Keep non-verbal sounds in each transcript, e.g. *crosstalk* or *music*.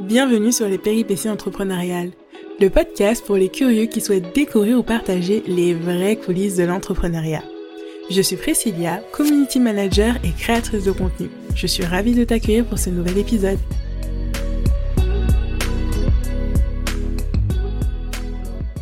Bienvenue sur les péripéties entrepreneuriales, le podcast pour les curieux qui souhaitent découvrir ou partager les vraies coulisses de l'entrepreneuriat. Je suis Priscilla, community manager et créatrice de contenu. Je suis ravie de t'accueillir pour ce nouvel épisode.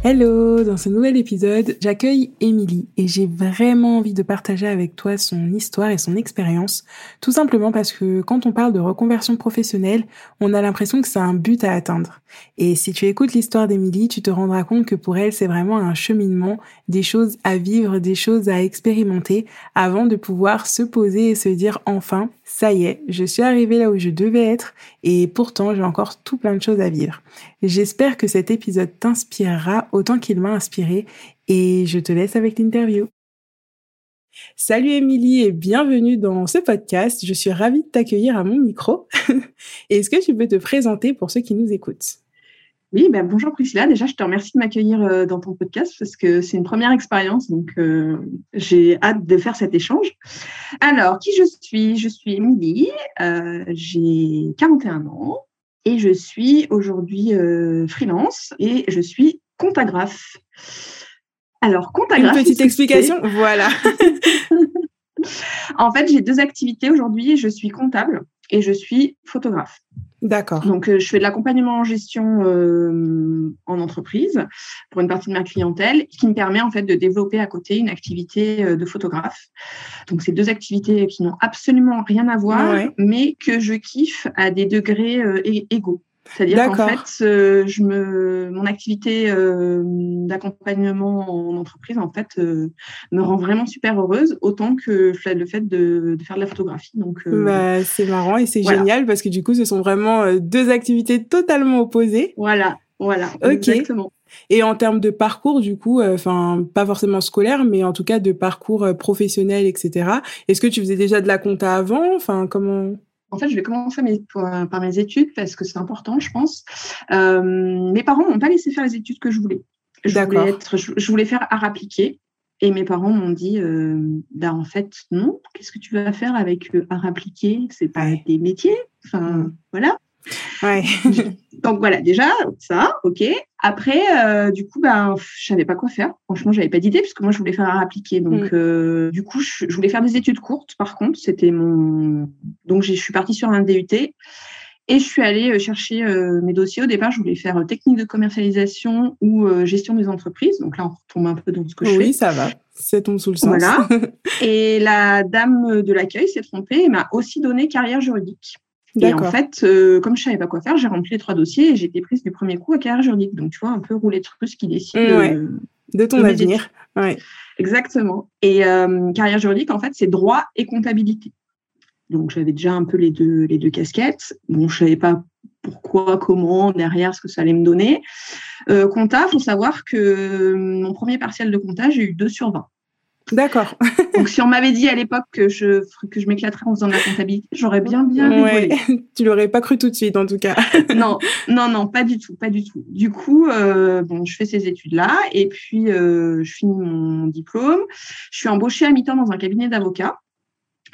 Hello, dans ce nouvel épisode, j'accueille Émilie et j'ai vraiment envie de partager avec toi son histoire et son expérience, tout simplement parce que quand on parle de reconversion professionnelle, on a l'impression que c'est un but à atteindre. Et si tu écoutes l'histoire d'Émilie, tu te rendras compte que pour elle, c'est vraiment un cheminement, des choses à vivre, des choses à expérimenter avant de pouvoir se poser et se dire enfin, ça y est, je suis arrivée là où je devais être et pourtant j'ai encore tout plein de choses à vivre. J'espère que cet épisode t'inspirera autant qu'il m'a inspiré et je te laisse avec l'interview. Salut Émilie et bienvenue dans ce podcast. Je suis ravie de t'accueillir à mon micro. *laughs* Est-ce que tu peux te présenter pour ceux qui nous écoutent? Oui, ben bonjour Priscilla. Déjà, je te remercie de m'accueillir euh, dans ton podcast parce que c'est une première expérience, donc euh, j'ai hâte de faire cet échange. Alors, qui je suis? Je suis Émilie, euh, j'ai 41 ans et je suis aujourd'hui freelance et je suis comptagraphe. Alors, comptagraphe. Une petite *laughs* explication, voilà. *laughs* en fait, j'ai deux activités aujourd'hui. Je suis comptable et je suis photographe. D'accord. Donc, euh, je fais de l'accompagnement en gestion euh, en entreprise pour une partie de ma clientèle, qui me permet en fait de développer à côté une activité euh, de photographe. Donc, c'est deux activités qui n'ont absolument rien à voir, mais que je kiffe à des degrés égaux. C'est-à-dire qu'en fait, euh, je me, mon activité euh, d'accompagnement en entreprise, en fait, euh, me rend vraiment super heureuse, autant que le fait de, de faire de la photographie. Donc, bah, c'est marrant et c'est génial parce que du coup, ce sont vraiment deux activités totalement opposées. Voilà, voilà, exactement. Et en termes de parcours, du coup, enfin, pas forcément scolaire, mais en tout cas de parcours professionnel, etc. Est-ce que tu faisais déjà de la compta avant? Enfin, comment en fait, je vais commencer par mes études parce que c'est important, je pense. Euh, mes parents m'ont pas laissé faire les études que je voulais. Je voulais, être, je, voulais faire art appliqué. Et mes parents m'ont dit, euh, bah, en fait, non, qu'est-ce que tu vas faire avec euh, art appliqué? C'est pas des métiers. Enfin, mm. voilà. Ouais. Donc voilà, déjà, ça, ok. Après, euh, du coup, ben, je savais pas quoi faire. Franchement, j'avais pas d'idée puisque moi, je voulais faire un appliqué. Donc, mm. euh, du coup, je, voulais faire des études courtes. Par contre, c'était mon. Donc, je suis partie sur un DUT et je suis allée euh, chercher mes dossiers. Au départ, je voulais faire technique de commercialisation ou gestion des entreprises. Donc là, on retombe un peu dans ce que je fais. Oui, ça va. C'est ton sous le sens. Voilà. *laughs* et la dame de l'accueil s'est trompée et m'a aussi donné carrière juridique. Et en fait, euh, comme je savais pas quoi faire, j'ai rempli les trois dossiers et j'ai été prise du premier coup à carrière juridique. Donc, tu vois, un peu rouler russe qui décide de ton avenir. Exactement. Et euh, carrière juridique, en fait, c'est droit et comptabilité. Donc, j'avais déjà un peu les deux, les deux casquettes. Bon, je savais pas pourquoi, comment, derrière, ce que ça allait me donner. Euh, compta, faut savoir que mon premier partiel de compta, j'ai eu 2 sur 20. D'accord. *laughs* Donc, si on m'avait dit à l'époque que je, que je m'éclaterais en faisant de la comptabilité, j'aurais bien, bien ouais. *laughs* Tu l'aurais pas cru tout de suite, en tout cas. *laughs* non, non, non, pas du tout, pas du tout. Du coup, euh, bon, je fais ces études-là et puis euh, je finis mon diplôme. Je suis embauchée à mi-temps dans un cabinet d'avocats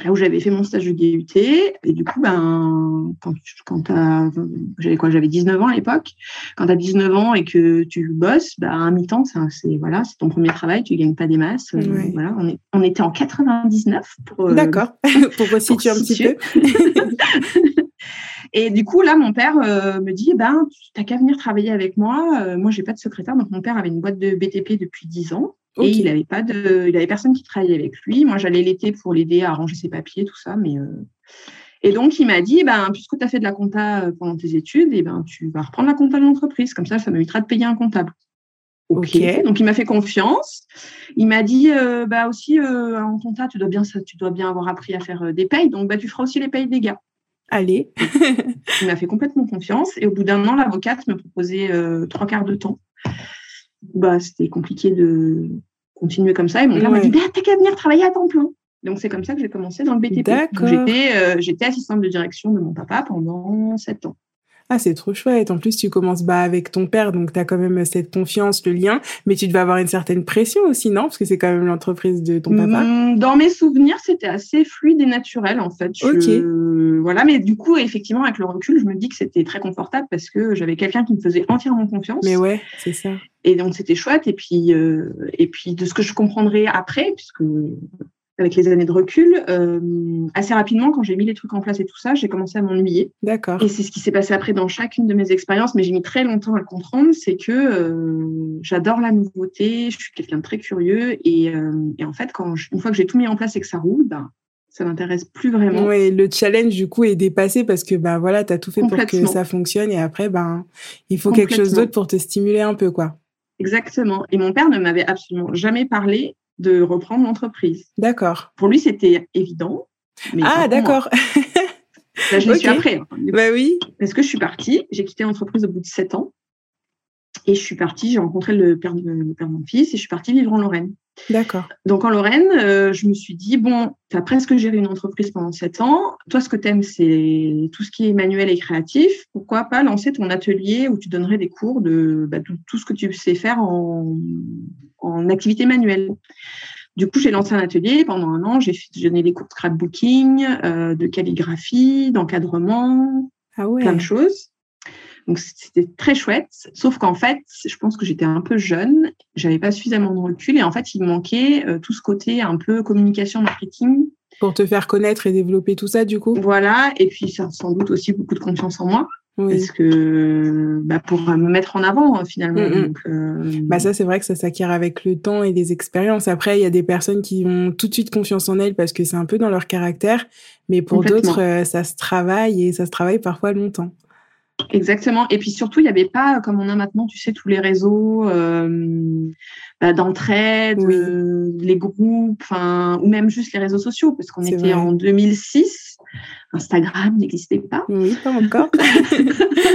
là où j'avais fait mon stage de DUT. Et du coup, ben, quand, quand j'avais quoi, j'avais 19 ans à l'époque. Quand tu as 19 ans et que tu bosses, ben, à mi-temps, c'est, voilà, c'est ton premier travail, tu gagnes pas des masses. Euh, voilà, on, est, on, était en 99 pour. Euh, D'accord. *laughs* pour resituer un petit peu. *laughs* Et du coup, là, mon père euh, me dit, ben, tu n'as qu'à venir travailler avec moi. moi, j'ai pas de secrétaire. Donc, mon père avait une boîte de BTP depuis 10 ans. Et il avait pas de, il avait personne qui travaillait avec lui. Moi, j'allais l'été pour l'aider à arranger ses papiers, tout ça. Mais euh, et donc il m'a dit, ben puisque tu as fait de la compta euh, pendant tes études, et ben tu vas reprendre la compta de l'entreprise. Comme ça, ça m'évitera de payer un comptable. Ok. Donc il m'a fait confiance. Il m'a dit, euh, bah aussi en compta, tu dois bien, tu dois bien avoir appris à faire des payes. Donc bah tu feras aussi les payes des gars. Allez. il m'a fait complètement confiance. Et au bout d'un an, l'avocate me proposait trois quarts de temps bah, c'était compliqué de continuer comme ça. Et mon père m'a dit, bah, t'as qu'à venir travailler à temps plein. Donc, c'est comme ça que j'ai commencé dans le BTP. J'étais, euh, j'étais assistante de direction de mon papa pendant sept ans. Ah, c'est trop chouette. En plus, tu commences bas avec ton père, donc tu as quand même cette confiance, le lien, mais tu devais avoir une certaine pression aussi, non? Parce que c'est quand même l'entreprise de ton papa. Mmh, dans mes souvenirs, c'était assez fluide et naturel, en fait. Ok. Voilà, mais du coup, effectivement, avec le recul, je me dis que c'était très confortable parce que j'avais quelqu'un qui me faisait entièrement confiance. Mais ouais, c'est ça. Et donc, c'était chouette. Et puis, euh, et puis, de ce que je comprendrai après, puisque avec les années de recul, euh, assez rapidement, quand j'ai mis les trucs en place et tout ça, j'ai commencé à m'ennuyer. D'accord. Et c'est ce qui s'est passé après dans chacune de mes expériences, mais j'ai mis très longtemps à le comprendre, c'est que euh, j'adore la nouveauté, je suis quelqu'un de très curieux, et, euh, et en fait, quand je- une fois que j'ai tout mis en place et que ça roule, ben, ça m'intéresse plus vraiment. Ouais, le challenge du coup est dépassé parce que bah voilà, t'as tout fait pour que ça fonctionne et après ben il faut quelque chose d'autre pour te stimuler un peu quoi. Exactement. Et mon père ne m'avait absolument jamais parlé de reprendre l'entreprise. D'accord. Pour lui, c'était évident. mais Ah d'accord. *laughs* Là, je l'ai su Ok. après. hein. bah oui. Parce que je suis partie, j'ai quitté l'entreprise au bout de sept ans. Et je suis partie, j'ai rencontré le père, de, le père de mon fils et je suis partie vivre en Lorraine. D'accord. Donc en Lorraine, euh, je me suis dit, bon, tu as presque géré une entreprise pendant sept ans. Toi, ce que tu aimes, c'est tout ce qui est manuel et créatif. Pourquoi pas lancer ton atelier où tu donnerais des cours de bah, tout ce que tu sais faire en, en activité manuelle du coup, j'ai lancé un atelier pendant un an. J'ai donné des cours de scrapbooking, euh, de calligraphie, d'encadrement, Ah ouais. plein de choses. Donc c'était très chouette, sauf qu'en fait, je pense que j'étais un peu jeune, j'avais pas suffisamment de recul et en fait, il me manquait euh, tout ce côté un peu communication, marketing, Pour te faire connaître et développer tout ça du coup? voilà, et puis sans doute aussi beaucoup de confiance en moi, Oui. parce que bah, pour me mettre en avant euh, finalement. Mm, mm. Donc, euh, Bah ça c'est vrai que ça s'acquiert avec le temps et des expériences. Après il y a des personnes qui ont tout de suite confiance en elles parce que c'est un peu dans leur caractère, mais pour d'autres euh, ça se travaille et ça se travaille parfois longtemps. Exactement. Et puis surtout, il n'y avait pas, comme on a maintenant, tu sais, tous les réseaux euh, bah, d'entraide, Oui. euh, les groupes, ou même juste les réseaux sociaux, parce qu'on était vrai. en 2006. Instagram n'existait pas. Oui, pas encore. *laughs*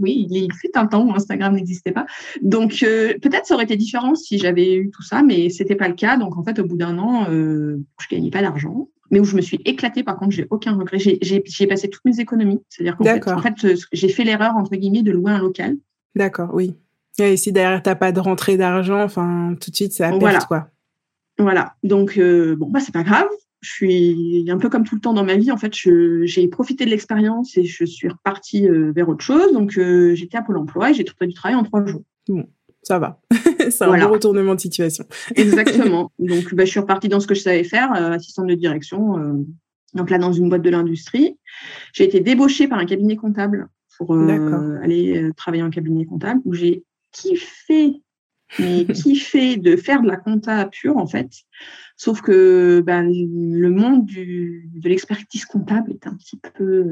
oui, il, fut un temps où Instagram n'existait pas. Donc, euh, peut-être ça aurait été différent si j'avais eu tout ça, mais c'était pas le cas. Donc, en fait, au bout d'un an, euh, je gagnais pas d'argent, mais où je me suis éclatée. Par contre, j'ai aucun regret. J'ai- passé toutes mes économies. C'est-à-dire qu'en fait, en fait, j'ai fait l'erreur entre guillemets de louer un local. D'accord, oui. Et si derrière t'as pas de rentrée d'argent, enfin tout de suite c'est à perte Voilà. quoi. Voilà. Donc, euh, bon, bah, c'est pas grave. Je suis un peu comme tout le temps dans ma vie. En fait, j'ai profité de l'expérience et je suis repartie euh, vers autre chose. Donc, euh, j'étais à Pôle emploi et j'ai trouvé du travail en trois jours. Ça va. *laughs* c'est un Voilà. bon retournement de situation. *laughs* Exactement. Donc, bah, je suis repartie dans ce que je savais faire, euh, assistante de direction. donc là, dans une boîte de l'industrie. J'ai été débauchée par un cabinet comptable pour aller travailler en cabinet comptable où j'ai kiffé, mais kiffé de faire de la compta pure, en fait? Sauf que ben, le monde du, de l'expertise comptable est un petit peu.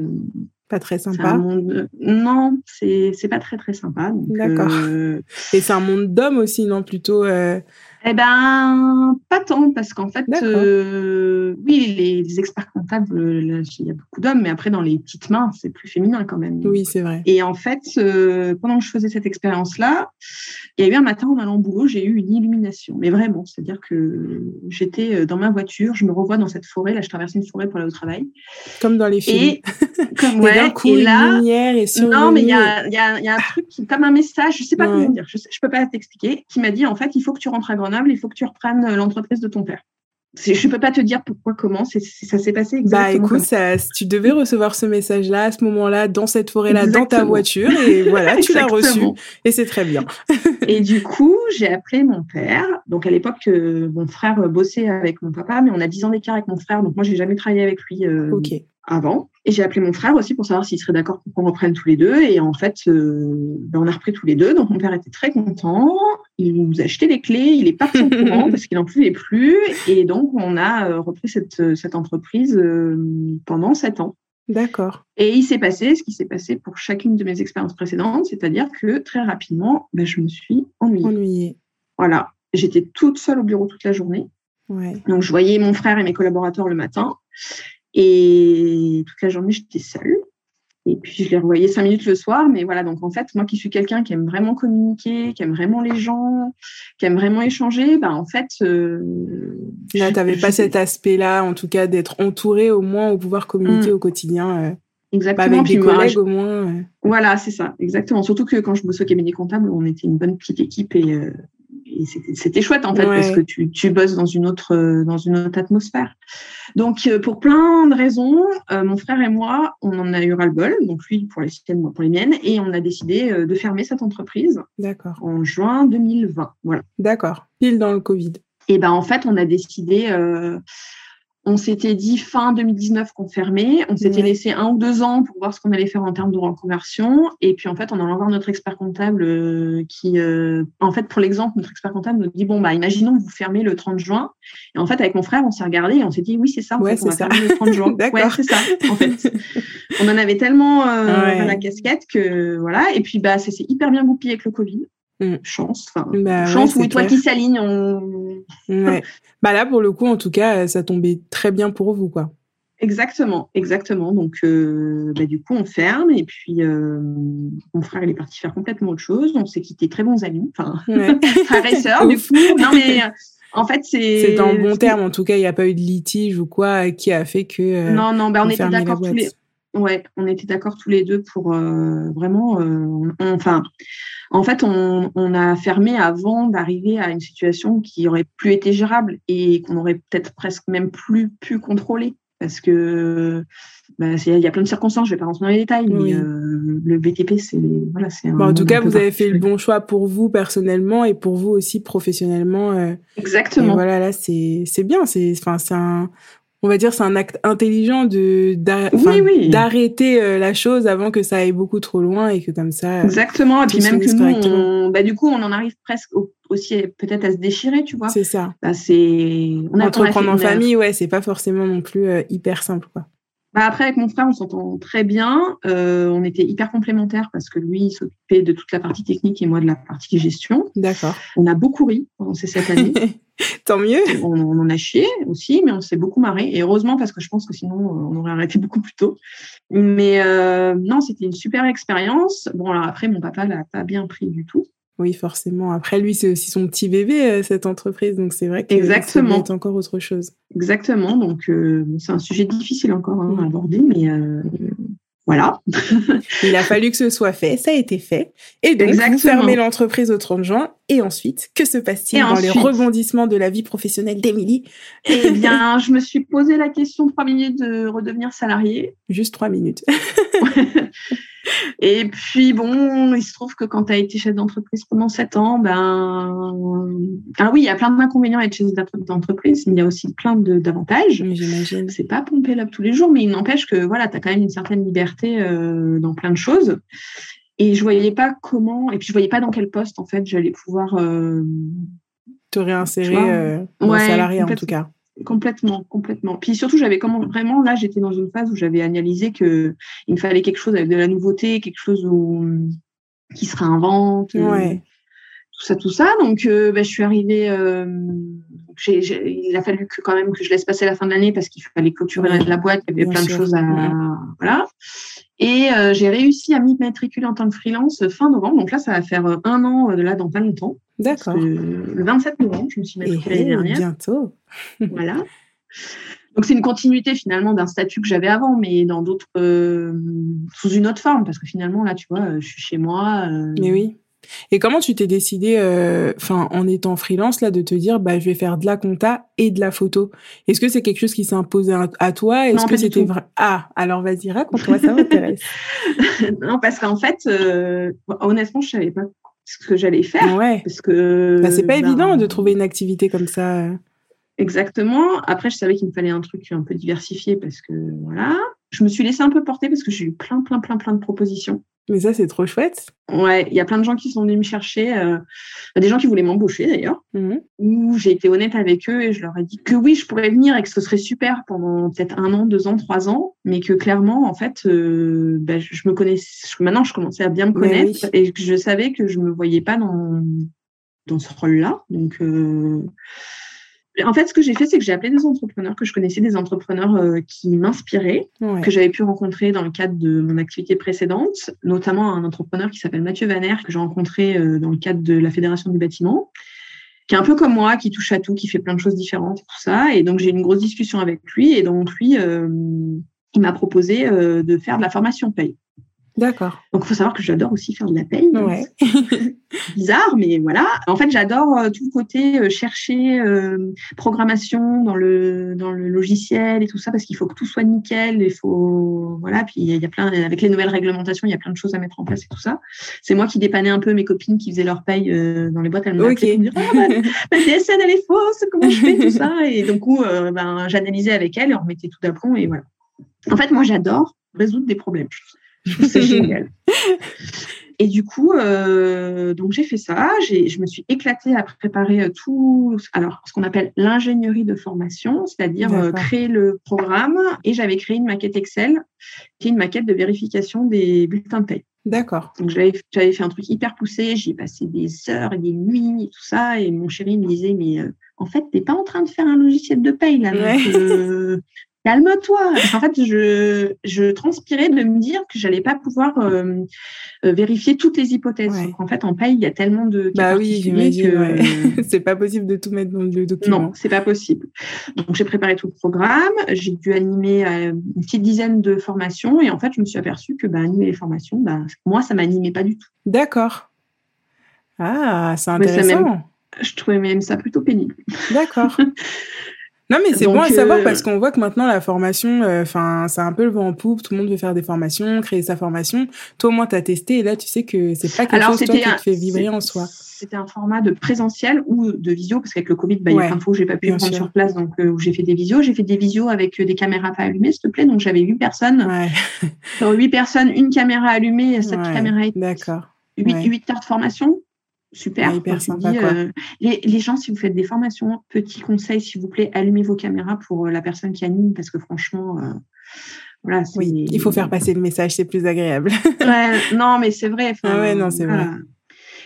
Pas très sympa. monde. Non, c'est pas très, très sympa. D'accord. euh, Et c'est un monde d'hommes aussi, non? Plutôt. euh, Eh ben, pas tant, parce qu'en fait, euh, oui, les, les experts comptables, là, il y a beaucoup d'hommes, mais après, dans les petites mains, c'est plus féminin quand même. Oui, c'est vrai. Et en fait, euh, pendant que je faisais cette expérience-là, il y a eu un matin en allant au boulot, j'ai eu une illumination. Mais vraiment, c'est-à-dire que j'étais euh, dans ma voiture, je me revois dans cette forêt, là, je traversais une forêt pour aller au travail. Comme dans les films. Et *laughs* comme Et d'un ouais, coup, et une là, lumière et sur non, mais il y a, il y, a, il y a un truc qui, comme un message, je sais pas Ouais. comment dire, je, sais- je peux pas t'expliquer, qui m'a dit en fait, il faut que tu rentres à Grenoble, il faut que tu reprennes euh, l'entreprise de ton père. Je peux pas te dire pourquoi, comment, ça s'est passé exactement. Bah écoute, ça, tu devais recevoir ce message-là à ce moment-là, dans cette forêt-là, dans ta voiture, et voilà, tu l'as reçu, et c'est très bien. *laughs* Et du coup, j'ai appelé mon père. Donc à l'époque, euh, mon frère bossait avec mon papa, mais on a 10 ans d'écart avec mon frère, donc moi j'ai jamais travaillé avec lui euh, Ok. Avant. Et j'ai appelé mon frère aussi pour savoir s'il serait d'accord pour qu'on reprenne tous les deux. Et en fait, euh, ben, on a repris tous les deux. Donc mon père était très content. Il nous a acheté les clés. Il est parti au *laughs* courant parce qu'il n'en pouvait plus. Et donc on a euh, repris cette, cette entreprise euh, pendant sept ans. D'accord. Et il s'est passé ce qui s'est passé pour chacune de mes expériences précédentes, c'est-à-dire que très rapidement, ben, je me suis ennuyée. Ennuyé. Voilà, j'étais toute seule au bureau toute la journée. Ouais. Donc, je voyais mon frère et mes collaborateurs le matin. Et toute la journée, j'étais seule. Et puis, je les revoyais cinq minutes le soir. Mais voilà, donc en fait, moi qui suis quelqu'un qui aime vraiment communiquer, qui aime vraiment les gens, qui aime vraiment échanger, ben, en fait. euh, Là, je- t'avais pas cet aspect-là, en tout cas, d'être entouré au moins, au pouvoir communiquer Mm. au quotidien. euh. exactement. Bah, avec des collègues au moins. Voilà, c'est ça, exactement. Surtout que quand je bossais au cabinet comptable, on était une bonne petite équipe et, euh, c'était chouette en fait parce que tu, tu, bosses dans une autre dans une autre atmosphère. Donc euh, pour plein de raisons, euh, mon frère et moi, on en a eu ras-le-bol. Donc lui pour les siennes, moi pour les miennes, et on a décidé de fermer cette entreprise. D'accord. En juin 2020, voilà. D'accord. Pile dans le Covid. Et ben en fait, on a décidé on s'était dit fin 2019 qu'on fermait. On s'était laissé un ou deux ans pour voir ce qu'on allait faire en termes de reconversion. Et puis, en fait, on allant voir notre expert comptable euh, qui, euh, en fait, pour l'exemple, notre expert comptable nous dit, bon, bah, imaginons que vous fermez le 30 juin. Et en fait, avec mon frère, on s'est regardé et on s'est dit, oui, c'est ça. ouais, c'est ça. le 30 juin. *laughs* ouais, c'est ça. En fait, on en avait tellement euh, la casquette que, voilà. Et puis, bah, ça s'est hyper bien goupillé avec le Covid. Mm. chance. Enfin, bah chance ou toi qui s'aligne. *laughs* Bah là, pour le coup, en tout cas, ça tombait très bien pour vous, quoi. Exactement, exactement. Donc, euh, bah, du coup, on ferme et puis euh, mon frère, il est parti faire complètement autre chose. On s'est quitté très bons amis, enfin, *laughs* frère et sœur, du *laughs* coup. Non, mais en fait, c'est. C'est en bon terme, en tout cas, il n'y a pas eu de litige ou quoi qui a fait que. Euh, non, non, bah, on, était d'accord tous les. Ouais, on était d'accord tous les deux pour vraiment. enfin, en fait, on, a fermé avant d'arriver à une situation qui aurait plus été gérable et qu'on aurait peut-être presque même plus pu contrôler parce que bah, il y a plein de circonstances, je vais pas rentrer dans les détails, mais euh, le BTP, c'est voilà, c'est. en tout cas, vous avez fait le bon choix pour vous personnellement et pour vous aussi professionnellement. Euh, Exactement. voilà, là, c'est c'est bien, c'est enfin c'est un on va dire c'est un acte intelligent de d'arrêter euh, la chose avant que ça aille beaucoup trop loin et que comme ça exactement. Et puis même que nous bah du coup on en arrive presque aussi peut-être à se déchirer tu vois. C'est ça. Bah, c'est on entreprendre en famille ouais c'est pas forcément non plus euh, hyper simple quoi bah après, avec mon frère, on s'entend très bien. Euh, on était hyper complémentaires parce que lui, il s'occupait de toute la partie technique et moi de la partie gestion. D'accord. On a beaucoup ri pendant ces sept années. *laughs* Tant mieux. On, en a chié aussi, mais on s'est beaucoup marré. Et heureusement, parce que je pense que sinon, on aurait arrêté beaucoup plus tôt. Mais euh, non, c'était une super expérience. Bon, alors après, mon papa l'a pas bien pris du tout. Oui, forcément. Après, lui, c'est aussi son petit bébé, euh, cette entreprise. Donc, c'est vrai que Exactement. c'est encore autre chose. Exactement. Donc, euh, c'est un sujet difficile encore hein, à aborder, mais euh, voilà. *laughs* Il a fallu que ce soit fait. Ça a été fait. Et donc, Exactement. vous fermez l'entreprise au 30 juin. Et ensuite, que se passe-t-il dans les rebondissements de la vie professionnelle d'Émilie? Eh bien, je me suis posé la question trois minutes de redevenir salarié. Juste trois minutes. *laughs* *laughs* Et puis, bon, il se trouve que quand tu as été chef d'entreprise pendant sept ans, ben, ah oui, il y a plein d'inconvénients à être chef d'entreprise, mais il y a aussi plein d'avantages. J'imagine. C'est pas pomper là tous les jours, mais il n'empêche que voilà, tu as quand même une certaine liberté euh, dans plein de choses. Et je voyais pas comment, et puis je voyais pas dans quel poste, en fait, j'allais pouvoir euh, te réinsérer euh, en salarié, en tout cas. Complètement, complètement. Puis surtout, j'avais comment vraiment là, j'étais dans une phase où j'avais analysé que il me fallait quelque chose avec de la nouveauté, quelque chose où, qui se réinvente, euh, tout ça, tout ça. Donc, euh, ben, je suis arrivée. Euh, il a fallu que quand même que je laisse passer la fin de l'année parce qu'il fallait clôturer la boîte. Il y avait plein de choses à voilà. Et j'ai réussi à m'immatriculer en tant que freelance fin novembre. Donc là, ça va faire un an là dans pas longtemps. D'accord. Le 27 novembre, je me suis matriculée l'année dernière. Bientôt. Voilà. Donc c'est une continuité finalement d'un statut que j'avais avant, mais dans d'autres, euh, sous une autre forme, parce que finalement là, tu vois, je suis chez moi. Euh, mais oui. Et comment tu t'es décidé, euh, en étant freelance là, de te dire, bah, je vais faire de la compta et de la photo? Est-ce que c'est quelque chose qui s'est imposé à toi? Est-ce que c'était vrai Ah, alors vas-y, raconte-moi, ça m'intéresse. *laughs* *laughs* non, parce qu'en fait, honnêtement, je savais pas ce que j'allais faire. Ouais. Parce que. Bah, c'est pas ben, évident de trouver une activité comme ça. Exactement. Après, je savais qu'il me fallait un truc un peu diversifié parce que voilà. Je me suis laissée un peu porter parce que j'ai eu plein, plein, plein, plein de propositions. Mais ça, c'est trop chouette. Ouais, il y a plein de gens qui sont venus me chercher, euh, des gens qui voulaient m'embaucher d'ailleurs, mmh. où j'ai été honnête avec eux et je leur ai dit que oui, je pourrais venir et que ce serait super pendant peut-être un an, deux ans, trois ans, mais que clairement, en fait, euh, bah, je, me connais, maintenant je commençais à bien me connaître et que je savais que je me voyais pas dans, dans ce rôle-là. Donc, euh, en fait, ce que j'ai fait, c'est que j'ai appelé des entrepreneurs que je connaissais, des entrepreneurs euh, qui m'inspiraient, que j'avais pu rencontrer dans le cadre de mon activité précédente, notamment un entrepreneur qui s'appelle Mathieu Vaner, que j'ai rencontré euh, dans le cadre de la Fédération du bâtiment, qui est un peu comme moi, qui touche à tout, qui fait plein de choses différentes et tout ça. Et donc, j'ai eu une grosse discussion avec lui. Et donc, lui, euh, il m'a proposé de faire de la formation paye. D'accord. Donc, il faut savoir que j'adore aussi faire de la paye. Ouais. *laughs* Bizarre, mais voilà. En fait, j'adore euh, tout le côté euh, chercher euh, programmation dans le dans le logiciel et tout ça parce qu'il faut que tout soit nickel. Il faut voilà. Puis il y a plein avec les nouvelles réglementations, il y a plein de choses à mettre en place et tout ça. C'est moi qui dépannais un peu mes copines qui faisaient leur paye dans les boîtes. Elles me okay. ah, ma, DSN elle est fausse. Comment je fais tout ça *laughs* Et donc, coup, ben, j'analysais avec elles et on remettait tout d'aplomb et voilà. En fait, moi, j'adore résoudre des problèmes. C'est *laughs* génial. Et du coup, euh, donc j'ai fait ça. Je me suis éclatée à préparer euh, tout, alors ce qu'on appelle l'ingénierie de formation, c'est-à-dire euh, créer le programme. Et j'avais créé une maquette Excel, qui est une maquette de vérification des bulletins de paie. D'accord. Donc j'avais fait un truc hyper poussé. J'y ai passé des heures et des nuits et tout ça. Et mon chéri me disait mais en fait, tu n'es pas en train de faire un logiciel de paye là. Calme-toi. En fait, je, je transpirais de me dire que j'allais pas pouvoir euh, euh, vérifier toutes les hypothèses. En fait, en paye, il y a tellement de bah oui, j'imagine. Que... *laughs* c'est pas possible de tout mettre dans le document. Non, c'est pas possible. Donc j'ai préparé tout le programme. J'ai dû animer euh, une petite dizaine de formations et en fait, je me suis aperçue que bah, animer les formations, bah, moi, ça m'animait pas du tout. D'accord. Ah, c'est intéressant. je trouvais même ça plutôt pénible. D'accord. *laughs* Non, mais c'est bon à savoir euh, parce qu'on voit que maintenant la formation, euh, enfin, c'est un peu le vent en poupe. Tout le monde veut faire des formations, créer sa formation. Toi, au moins, tu as testé et là, tu sais que c'est pas quelque chose toi, qui te fait vibrer en soi. C'était un format de présentiel ou de visio parce qu'avec le Covid, bah, il y a plein de fois où j'ai pas pu prendre sur place, donc euh, où j'ai fait des visios. J'ai fait des visios avec des caméras pas allumées, s'il te plaît. Donc j'avais huit personnes. Ouais. huit personnes, une caméra allumée, cette caméra. D'accord. Huit heures de formation super. Euh, les, gens, si vous faites des formations, petit conseil, s'il vous plaît, allumez vos caméras pour euh, la personne qui anime, parce que franchement, euh, voilà. Oui, il faut faire passer le message, c'est plus agréable. *laughs* non, mais c'est vrai. Ah ouais, non, c'est vrai.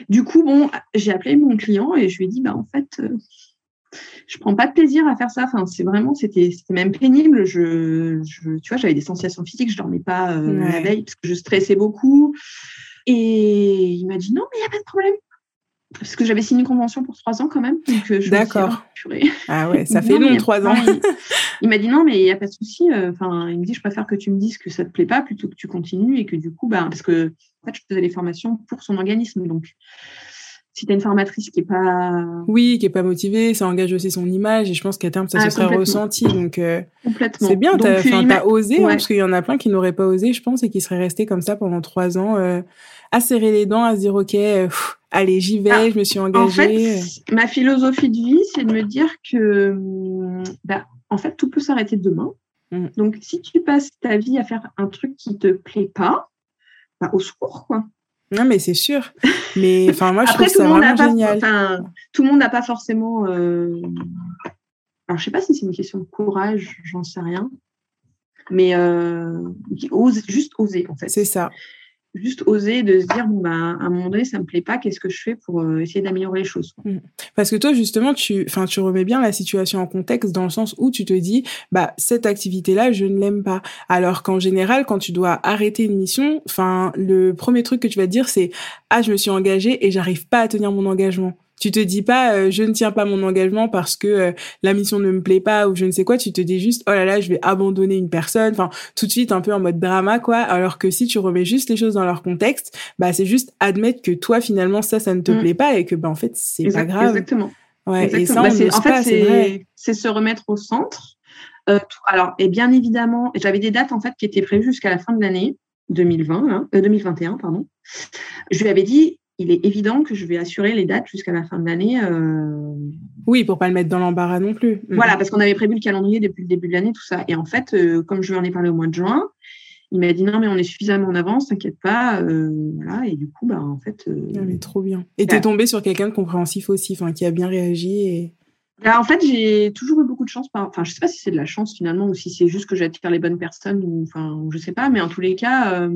Du coup, bon, j'ai appelé mon client et je lui ai dit, bah, en fait, je prends pas de plaisir à faire ça. Enfin, c'est vraiment, c'était, c'était même pénible. Je, tu vois, j'avais des sensations physiques, je dormais pas la veille parce que je stressais beaucoup. Et il m'a dit, non, mais il n'y a pas de problème parce que j'avais signé une convention pour trois ans quand même. Euh, D'accord. Ah ouais, ça *laughs* fait long, trois ans. *laughs* il, m'a dit non, mais il n'y a pas de souci. Euh, enfin, il me dit, je préfère que tu me dises que ça te plaît pas plutôt que tu continues et que du coup, bah, parce que en fait, je faisais les formations pour son organisme. Donc, si tu as une formatrice qui est pas. Oui, qui est pas motivée, ça engage aussi son image et je pense qu'à terme, ça se ah, serait ressenti. Donc, euh, complètement. C'est bien, tu as, osé, hein, parce qu'il y en a plein qui n'auraient pas osé, je pense, et qui seraient restés comme ça pendant trois ans, à serrer les dents, à se dire, OK, allez, j'y vais, ah, je me suis engagée. En fait, ma philosophie de vie, c'est de me dire que, hum, bah, en fait, tout peut s'arrêter demain. Mm. Donc, si tu passes ta vie à faire un truc qui te plaît pas, bah, au secours, quoi. Non, mais c'est sûr. Mais *laughs* enfin, moi, je trouve ça vraiment génial. tout le monde n'a pas forcément. Euh... Alors, je sais pas si c'est une question de courage, j'en sais rien. Mais euh... juste oser, en fait. C'est ça juste oser de se dire bah à un moment donné ça me plaît pas qu'est-ce que je fais pour euh, essayer d'améliorer les choses mmh. parce que toi justement tu enfin tu remets bien la situation en contexte dans le sens où tu te dis bah cette activité là je ne l'aime pas. Alors qu'en général quand tu dois arrêter une mission enfin le premier truc que tu vas dire c'est ah je me suis engagée et j'arrive pas à tenir mon engagement tu te dis pas euh, je ne tiens pas mon engagement parce que euh, la mission ne me plaît pas ou je ne sais quoi, tu te dis juste oh là là, je vais abandonner une personne, enfin tout de suite un peu en mode drama quoi, alors que si tu remets juste les choses dans leur contexte, bah c'est juste admettre que toi finalement ça ça ne te mm. plaît pas et que bah en fait c'est pas grave. Exactement. Ouais, et ça bah, en fait c'est se remettre au centre. Euh, alors et bien évidemment, j'avais des dates en fait qui étaient prévues jusqu'à la fin de l'année 2020 2021 pardon. Je lui avais dit il est évident que je vais assurer les dates jusqu'à la fin de l'année. Euh... Oui, pour pas le mettre dans l'embarras non plus. Mm. Voilà, parce qu'on avait prévu le calendrier depuis le début de l'année, tout ça. Et en fait, euh, comme je lui en ai parlé au mois de juin, il m'a dit non, mais on est suffisamment en avance, t'inquiète pas. Euh, voilà, et du coup, bah, en fait. Euh, ah, mais trop bien. Et t'es bah tombé sur quelqu'un de compréhensif aussi, enfin, qui a bien réagi. Et... Bah, en fait, j'ai toujours eu beaucoup de chance. Par... Enfin, je sais pas si c'est de la chance finalement ou si c'est juste que j'attire les bonnes personnes ou enfin, je sais pas, mais en tous les cas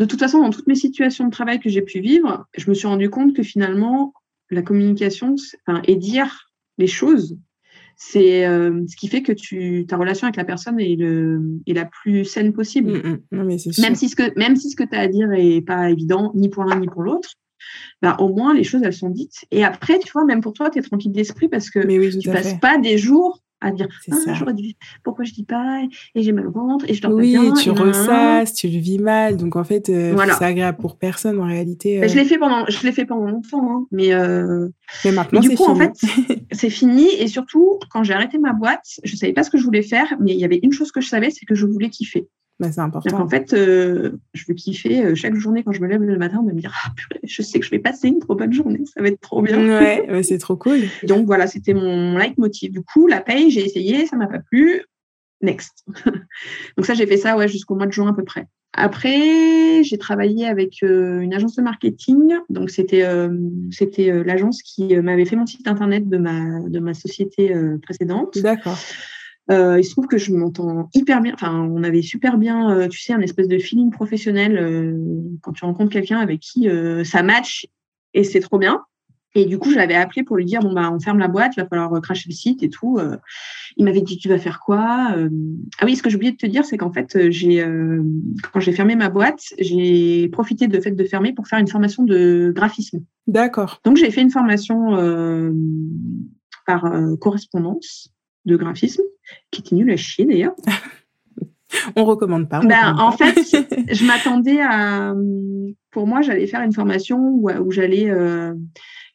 de toute façon, dans toutes mes situations de travail que j'ai pu vivre, je me suis rendu compte que finalement, la communication et dire les choses, c'est euh, ce qui fait que tu, ta relation avec la personne est, le, est la plus saine possible. Mm, mm. même, si ce que, même si ce que tu as à dire est pas évident, ni pour l'un ni pour l'autre, bah, au moins les choses elles sont dites. Et après, tu vois, même pour toi, tu es tranquille d'esprit parce que tu passes pas des jours à dire ah, j'aurais dû, pourquoi je dis pas et j'ai mal au ventre et je dors oui, pas bien. Oui, tu ressasses, tu le vis mal, donc en fait euh, c'est agréable pour personne en réalité. Euh... Je l'ai fait pendant, je l'ai fait pendant longtemps, hein, mais euh... mais maintenant du coup fini. en fait c'est fini et surtout quand j'ai arrêté ma boîte, je savais pas ce que je voulais faire, mais il y avait une chose que je savais, c'est que je voulais kiffer. Bah, c'est important. en fait, euh, je veux kiffer euh, chaque journée quand je me lève le matin, de me dire ah, purée, je sais que je vais passer une trop bonne journée, ça va être trop bien. Ouais, c'est trop cool. Donc voilà, c'était mon leitmotiv. Du coup, la paye, j'ai essayé, ça m'a pas plu. Next. *laughs* Donc ça, j'ai fait ça ouais jusqu'au mois de juin à peu près. Après, j'ai travaillé avec euh, une agence de marketing. Donc c'était c'était l'agence qui m'avait fait mon site internet de ma de ma société précédente. D'accord. Euh, il se trouve que je m'entends hyper bien. Enfin, on avait super bien, euh, tu sais, un espèce de feeling professionnel euh, quand tu rencontres quelqu'un avec qui ça match et c'est trop bien. Et du coup, je l'avais appelé pour lui dire bon bah on ferme la boîte, il va falloir cracher le site et tout. il m'avait dit tu vas faire quoi Ah oui, ce que j'ai oublié de te dire, c'est qu'en fait, j'ai quand j'ai fermé ma boîte, j'ai profité de fait de fermer pour faire une formation de graphisme. D'accord. Donc j'ai fait une formation par correspondance de graphisme, qui était nul à chier d'ailleurs. *laughs* on recommande pas. ben, en fait, *laughs* je m'attendais à. Pour moi, j'allais faire une formation où, où j'allais. Euh,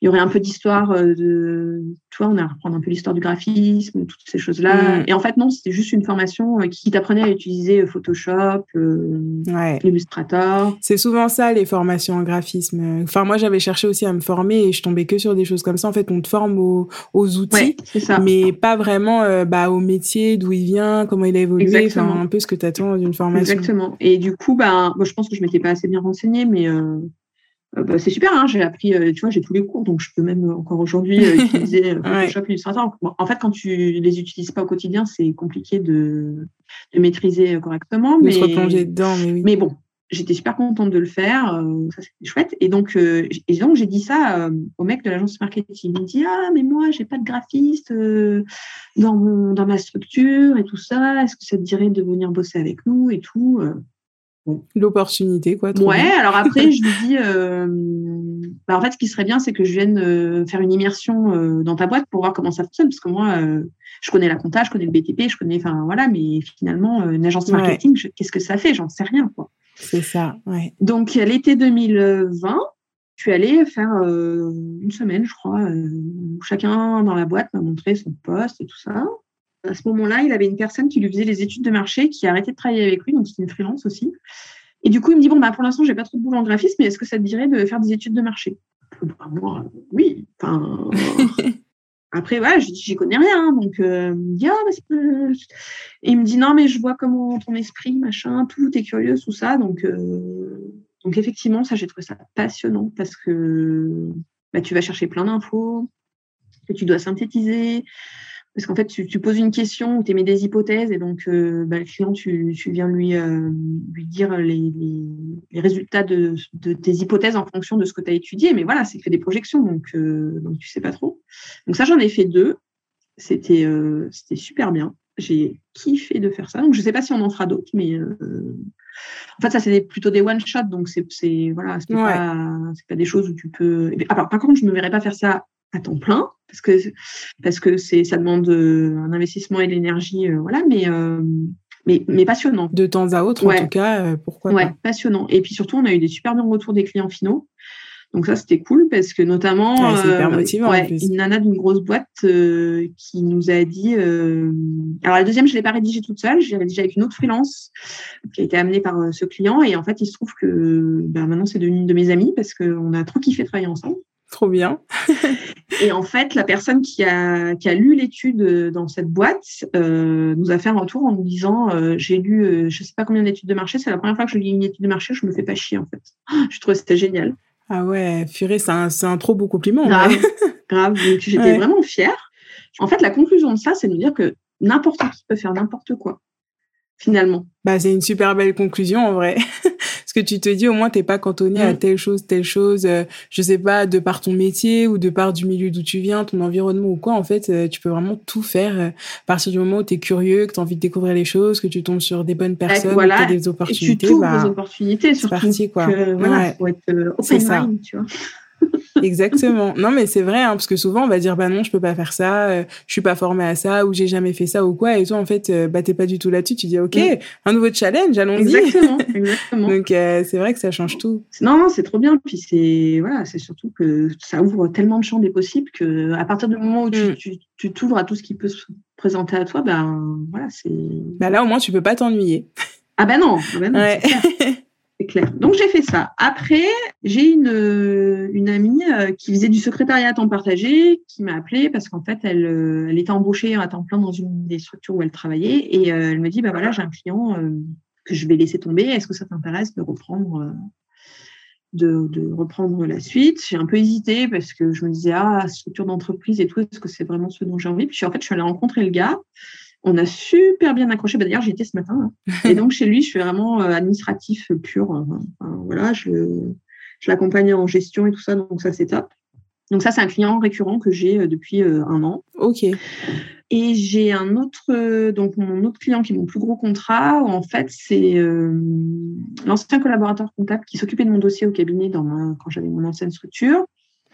il y aurait un peu d'histoire euh, de, tu vois, on a reprendre un peu l'histoire du graphisme, toutes ces choses-là. Mm. Et en fait, non, c'était juste une formation euh, qui t'apprenait à utiliser euh, Photoshop, Illustrator. C'est souvent ça, les formations en graphisme. Enfin, moi, j'avais cherché aussi à me former et je tombais que sur des choses comme ça. En fait, on te forme aux, outils, ça. mais pas vraiment bah, au métier, d'où il vient, comment il a évolué, enfin, un peu ce que tu attends d'une formation. Exactement. Et du coup, bah, je pense que je m'étais pas assez bien renseignée, mais euh, bah, c'est super, hein, j'ai appris, euh, tu vois, j'ai tous les cours, donc je peux même encore aujourd'hui euh, *laughs* utiliser Photoshop, Illustrator. En fait, quand tu les utilises pas au quotidien, c'est compliqué de, de, maîtriser correctement. Mais, replonger dedans, mais oui. Mais bon, j'étais super contente de le faire, ça c'était chouette. Et donc, et donc j'ai dit ça au mec de l'agence marketing. Il me dit ah mais moi j'ai pas de graphiste dans mon dans ma structure et tout ça. Est-ce que ça te dirait de venir bosser avec nous et tout L'opportunité, quoi. Ouais, alors après, *laughs* je lui dis, euh, bah, en fait, ce qui serait bien, c'est que je vienne euh, faire une immersion euh, dans ta boîte pour voir comment ça fonctionne, parce que moi, je connais la compta, je connais le BTP, je connais, enfin voilà, mais finalement, une agence marketing, qu'est-ce que ça fait? J'en sais rien, quoi. C'est ça, ouais. Donc, à l'été 2020, je suis allée faire une semaine, je crois, où chacun dans la boîte m'a montré son poste et tout ça. À ce moment-là, il avait une personne qui lui faisait les études de marché, qui a arrêté de travailler avec lui, donc c'était une freelance aussi. Et du coup, il me dit bon, bah, pour l'instant, j'ai pas trop de boulot en graphisme, mais est-ce que ça te dirait de faire des études de marché? Bah, Moi, oui. Enfin, *laughs* après, voilà, je dis j'y connais rien, donc euh, il me dit ah, bah, et il me dit non, mais je vois comment ton esprit, machin, tout, est curieux, tout ça, donc euh, donc effectivement, ça, j'ai trouvé ça passionnant parce que bah, tu vas chercher plein d'infos que tu dois synthétiser. Parce qu'en fait, tu, poses une question tu émets des hypothèses et donc euh, bah, le client, tu, viens lui, euh, lui dire les, résultats de, tes hypothèses en fonction de ce que tu as étudié. Mais voilà, c'est que des projections, donc, euh, donc tu sais pas trop. Donc ça, j'en ai fait deux. C'était c'était super bien. J'ai kiffé de faire ça. Donc je sais pas si on en fera d'autres, mais en fait, ça, c'est plutôt des one-shots. Donc c'est voilà, c'est pas, pas des choses où tu peux. Alors, par contre, je me verrais pas faire ça à temps plein parce que parce que c'est ça demande euh, un investissement et de l'énergie euh, voilà mais euh, mais, mais passionnant. De temps à autre, en tout cas, pourquoi ouais, passionnant. Et puis surtout, on a eu des super bons retours des clients finaux. Donc ça, c'était cool parce que notamment, une nana d'une grosse boîte qui nous a dit. alors la deuxième, je l'ai pas rédigée toute seule, j'ai rédigé avec une autre freelance qui a été amenée par ce client. Et en fait, il se trouve que ben, maintenant, c'est devenu une de mes amies parce qu'on a trop kiffé travailler ensemble. Trop bien. et en fait, la personne qui a, qui a lu l'étude euh, dans cette boîte euh, nous a fait un retour en nous disant euh, J'ai lu, je ne sais pas combien d'études de marché, c'est la première fois que je lis une étude de marché, je me fais pas chier en fait. *gasps* je trouvais que c'était génial. Ah ouais, Furé, c'est un, un, trop beau compliment. Grave, *laughs* grave. Donc j'étais vraiment fière. En fait, la conclusion de ça, c'est de nous dire que n'importe qui peut faire n'importe quoi finalement. Bah, c'est une super belle conclusion en vrai. *laughs* Que tu te dis au moins t'es pas cantonné à mm. telle chose, telle chose, euh, je sais pas, de par ton métier ou de par du milieu d'où tu viens, ton environnement ou quoi. En fait, euh, tu peux vraiment tout faire euh, à partir du moment où tu es curieux, que tu as envie de découvrir les choses, que tu tombes sur des bonnes personnes, voilà. que tu as des opportunités. Et tu bah, des opportunités, surtout. Parti, quoi. Que, voilà, faut être open mind, tu vois. Exactement. Non, mais c'est vrai, hein, parce que souvent on va dire bah non, je peux pas faire ça, euh, je suis pas formée à ça, ou j'ai jamais fait ça ou quoi. Et toi, en fait, euh, bah t'es pas du tout là-dessus. Tu dis ok, un nouveau challenge, allons-y. Exactement, *laughs* exactement. Donc euh, c'est vrai que ça change tout. Non, non, c'est trop bien. Puis c'est voilà, c'est surtout que ça ouvre tellement de champs des possibles que à partir du moment où tu mm. tu t'ouvres à tout ce qui peut se présenter à toi, ben voilà, c'est. Bah là au moins tu peux pas t'ennuyer. Ah ben non, ah ben non ouais. *laughs* C'est clair. Donc j'ai fait ça. Après, j'ai une, une amie euh, qui faisait du secrétariat à temps partagé, qui m'a appelée parce qu'en fait, elle, euh, elle était embauchée à temps plein dans une des structures où elle travaillait. Et euh, elle me dit, bah voilà, j'ai un client que je vais laisser tomber. Est-ce que ça t'intéresse de reprendre de, de, reprendre la suite? J'ai un peu hésité parce que je me disais, ah, structure d'entreprise et tout, est-ce que c'est vraiment ce dont j'ai envie? Puis en fait, je suis allée rencontrer le gars. On a super bien accroché. Bah, d'ailleurs, j'y étais ce matin. Hein. *laughs* Et donc, chez lui, je suis vraiment euh, administratif pur. voilà, je, je l'accompagne en gestion et tout ça. Donc, ça, c'est top. Donc, ça, c'est un client récurrent que j'ai euh, depuis euh, un an. OK. Et j'ai un autre, donc mon autre client qui est mon plus gros contrat, en fait, c'est l'ancien collaborateur comptable qui s'occupait de mon dossier au cabinet dans quand j'avais mon ancienne structure.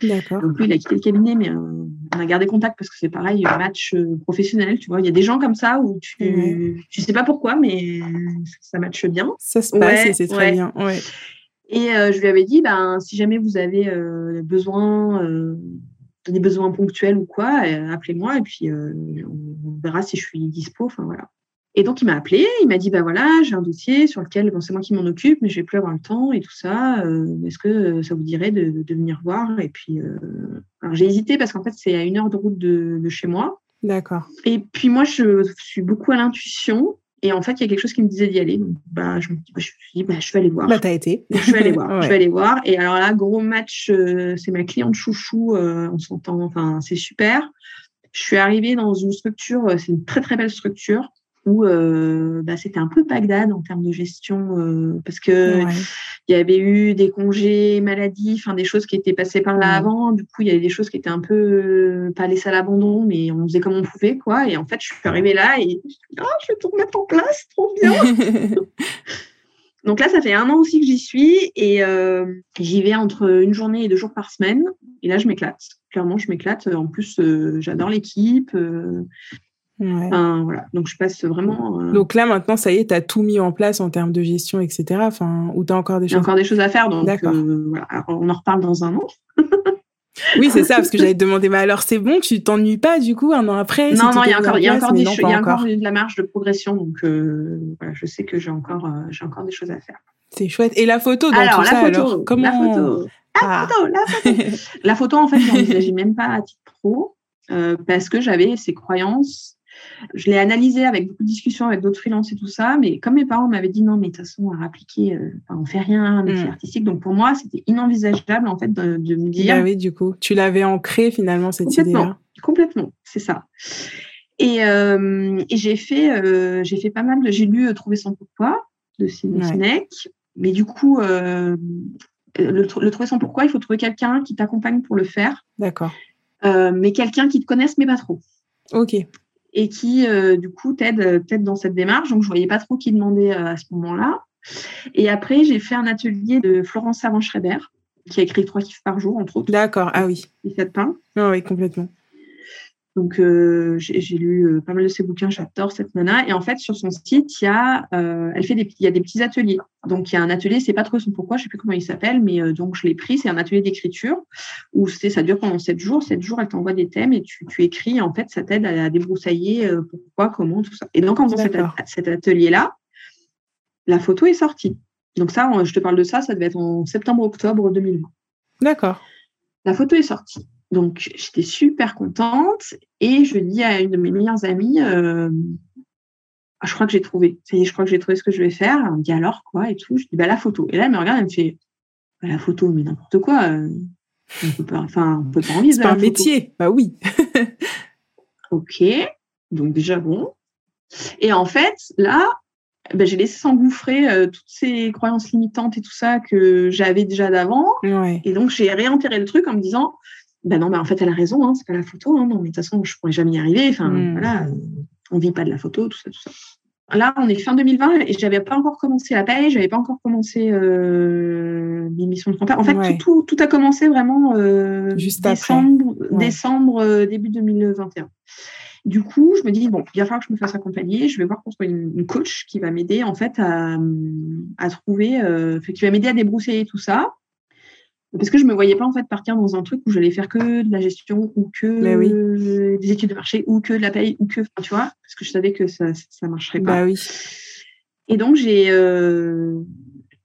D'accord. Donc lui, il a quitté le cabinet, mais euh, on a gardé contact parce que c'est pareil, un match euh, professionnel, tu vois. Il y a des gens comme ça où tu, ne sais pas pourquoi, mais ça matche bien. Ça se passe et c'est très bien. Ouais. Et euh, je lui avais dit, ben, si jamais vous avez besoin, des besoins ponctuels ou quoi, appelez-moi et puis on verra si je suis dispo. Enfin voilà. Et donc, il m'a appelé, il m'a dit, bah voilà, j'ai un dossier sur lequel, bon, c'est moi qui m'en occupe, mais je vais plus avoir le temps et tout ça. Euh, est-ce que ça vous dirait de, venir voir? Et puis, euh, alors j'ai hésité parce qu'en fait, c'est à une heure de route de, chez moi. D'accord. Et puis, moi, je suis beaucoup à l'intuition. Et en fait, il y a quelque chose qui me disait d'y aller. Donc, bah, je me dis, bah, je suis dit, bah, je vais aller voir. Bah, t'as été. Je vais aller voir. *laughs* Je vais aller voir. Et alors là, gros match, euh, c'est ma cliente chouchou. on s'entend. Enfin, c'est super. Je suis arrivée dans une structure, c'est une très, très belle structure où euh, bah, c'était un peu Bagdad en termes de gestion euh, parce que il y avait eu des congés maladie, enfin des choses qui étaient passées par là avant. Du coup, il y avait des choses qui étaient un peu euh, pas laissées à l'abandon, mais on faisait comme on pouvait, quoi. Et en fait, je suis arrivée là et oh, je vais tout remettre en place, trop bien. *laughs* Donc là, ça fait un an aussi que j'y suis et j'y vais entre une journée et deux jours par semaine. Et là, je m'éclate. Clairement, je m'éclate. En plus, j'adore l'équipe. Voilà. Donc, je passe vraiment. Euh, donc là, maintenant, ça y est, tu as tout mis en place en termes de gestion, etc. Enfin, ou tu as encore des choses. encore des choses à faire. Donc, euh, voilà. on en reparle dans un an. *laughs* oui, c'est ça, parce que j'allais te demander, mais alors c'est bon, tu t'ennuies pas du coup un an après Non, non, il y a encore, il y a encore, des, y a encore de la marge de progression. Donc, euh, voilà, je sais que j'ai encore, j'ai encore des choses à faire. C'est chouette. Et la photo dans alors, tout la ça, photo, alors comment La photo, la ah. photo, la photo. *laughs* la photo, en fait, je n'envisageais même pas à titre pro parce que j'avais ces croyances je l'ai analysé avec beaucoup de discussions avec d'autres freelances et tout ça, mais comme mes parents m'avaient dit non, mais de toute façon, à appliquer, euh, on fait rien, un métier mm. artistique. Donc pour moi, c'était inenvisageable en fait de, me dire. Bah oui, du coup, tu l'avais ancré finalement cette idée-là. Complètement, c'est ça. Et, euh, j'ai fait, euh, j'ai fait pas mal de, j'ai lu Trouver son pourquoi de Sinek, mais du coup. le, le, trouver son pourquoi, il faut trouver quelqu'un qui t'accompagne pour le faire. D'accord. mais quelqu'un qui te connaisse, mais pas trop. Ok et qui, euh, du coup, t'aide peut-être dans cette démarche. Donc, je voyais pas trop qui demander euh, à ce moment-là. Et après, j'ai fait un atelier de Florence Savant-Schreiber, qui a écrit trois kiffs par jour, entre autres. D'accord, ah oui. Et de pain. Ah oui, complètement. Donc, euh, j'ai lu euh, pas mal de ses bouquins, j'adore cette nana. Et en fait, sur son site, il y a, euh, elle fait des, il y a des petits ateliers. Donc, il y a un atelier, c'est pas trop son pourquoi, je sais plus comment il s'appelle, mais donc je l'ai pris. C'est un atelier d'écriture où c'est, ça dure pendant sept jours. Sept jours, elle t'envoie des thèmes et tu, tu écris. Et en fait, ça t'aide à, débroussailler pourquoi, comment, tout ça. Et donc, en faisant cet, atelier-là, la photo est sortie. Donc ça, je te parle de ça, ça devait être en septembre-octobre 2020. D'accord. La photo est sortie. Donc, j'étais super contente et je dis à une de mes meilleures amies, euh, ah, je crois que j'ai trouvé. je crois que j'ai trouvé ce que je vais faire. Elle me dit alors quoi et tout? Je dis bah la photo. Et là, elle me regarde, elle me fait bah, la photo, mais n'importe quoi. Euh, on peut pas, enfin, on peut pas en vivre. C'est pas un métier. Bah oui. *laughs* ok. Donc déjà bon. Et en fait, là, ben, j'ai laissé s'engouffrer euh, toutes ces croyances limitantes et tout ça que j'avais déjà d'avant. Et donc, j'ai réenterré le truc en me disant, ben non, ben en fait, elle a raison, hein, c'est pas la photo. Hein, non, mais de toute façon, je pourrais jamais y arriver. Enfin, hmm. voilà, on vit pas de la photo, tout ça, tout ça. Là, on est fin 2020 et j'avais pas encore commencé la paye, j'avais pas encore commencé euh, l'émission de grand En fait, tout, tout, a commencé vraiment Juste décembre, décembre début 2021. Du coup, je me dis, bon, il va falloir que je me fasse accompagner. Je vais voir qu'on soit une, coach qui va m'aider, en fait, à, à trouver, euh, qui va m'aider à débroussailler tout ça. Parce que je me voyais pas, en fait, partir dans un truc où j'allais faire que de la gestion ou que des études de marché ou que de la paye ou que, tu vois, parce que je savais que ça, ça marcherait pas. Bah oui. Et donc, j'ai, euh,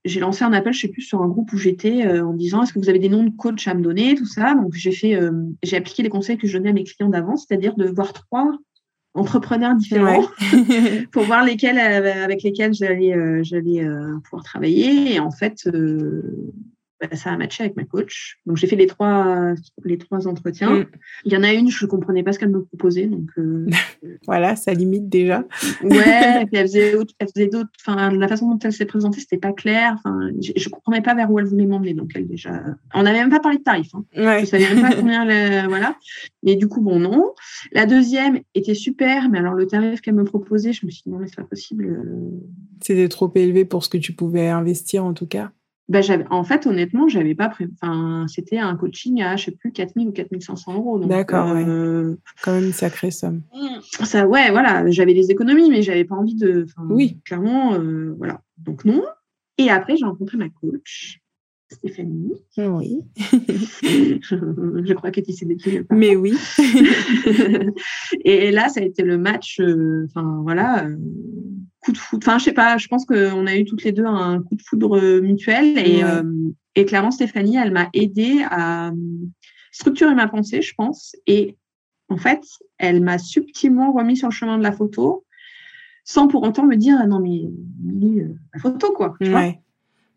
j'ai lancé un appel, je sais plus, sur un groupe où j'étais euh, en disant est-ce que vous avez des noms de coachs à me donner, tout ça. Donc j'ai fait, euh, j'ai appliqué les conseils que je donnais à mes clients d'avant, c'est-à-dire de voir trois entrepreneurs différents *laughs* pour voir lesquels avec lesquels j'allais j'allais pouvoir travailler. Et en fait, bah, ça a matché avec ma coach. Donc j'ai fait les trois, les trois entretiens. Mm. Il y en a une, je ne comprenais pas ce qu'elle me proposait. Donc, euh, *laughs* voilà, ça limite déjà. *laughs* ouais, et puis elle faisait, elle faisait d'autres. Enfin, la façon dont elle s'est présentée, c'était pas clair. Enfin, je ne comprenais pas vers où elle voulait m'emmener. Donc elle déjà. On n'avait même pas parlé de tarifs. Hein. Ouais. Je savais même pas *laughs* combien. Voilà. Mais du coup, bon, non. La deuxième était super, mais alors le tarif qu'elle me proposait, je me suis dit non, mais c'est pas possible. Euh. C'était trop élevé pour ce que tu pouvais investir en tout cas. Ben, en fait, honnêtement, j'avais pas prévu. Enfin, c'était un coaching à, je sais plus, 4000 ou 4500 euros. D'accord, euh, Quand même une sacrée somme. Ça, ouais, voilà. J'avais des économies, mais j'avais pas envie de. Oui. Clairement, euh, voilà. Donc, non. Et après, j'ai rencontré ma coach. Stéphanie. Oui. *laughs* je crois que tu sais Mais oui. *laughs* et là, ça a été le match, euh, enfin voilà, coup de foudre. Enfin, je sais pas, je pense qu'on a eu toutes les deux un coup de foudre euh, mutuel. Et, euh, et clairement, Stéphanie, elle m'a aidé à structurer ma pensée, je pense. Et en fait, elle m'a subtilement remis sur le chemin de la photo sans pour autant me dire ah non mais, euh, la photo quoi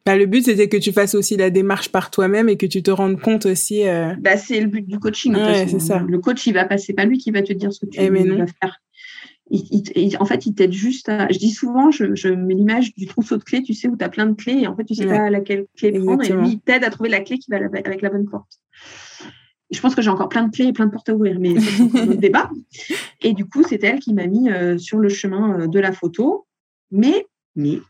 bah, le but c'était que tu fasses aussi la démarche par toi-même et que tu te rendes compte aussi bah, c'est le but du coaching c'est ça. le coach il va passer pas lui qui va te dire ce que tu eh, vas faire en fait, il t'aide juste à. Je dis souvent, je, mets l'image du trousseau de clés, tu sais, où tu as plein de clés et en fait, tu sais pas laquelle clé prendre. Et lui, il t'aide à trouver la clé qui va avec la bonne porte. je pense que j'ai encore plein de clés et plein de portes à ouvrir, mais c'est un autre débat. Et du coup, c'est elle qui m'a mis euh, sur le chemin euh, de la photo. Mais, mais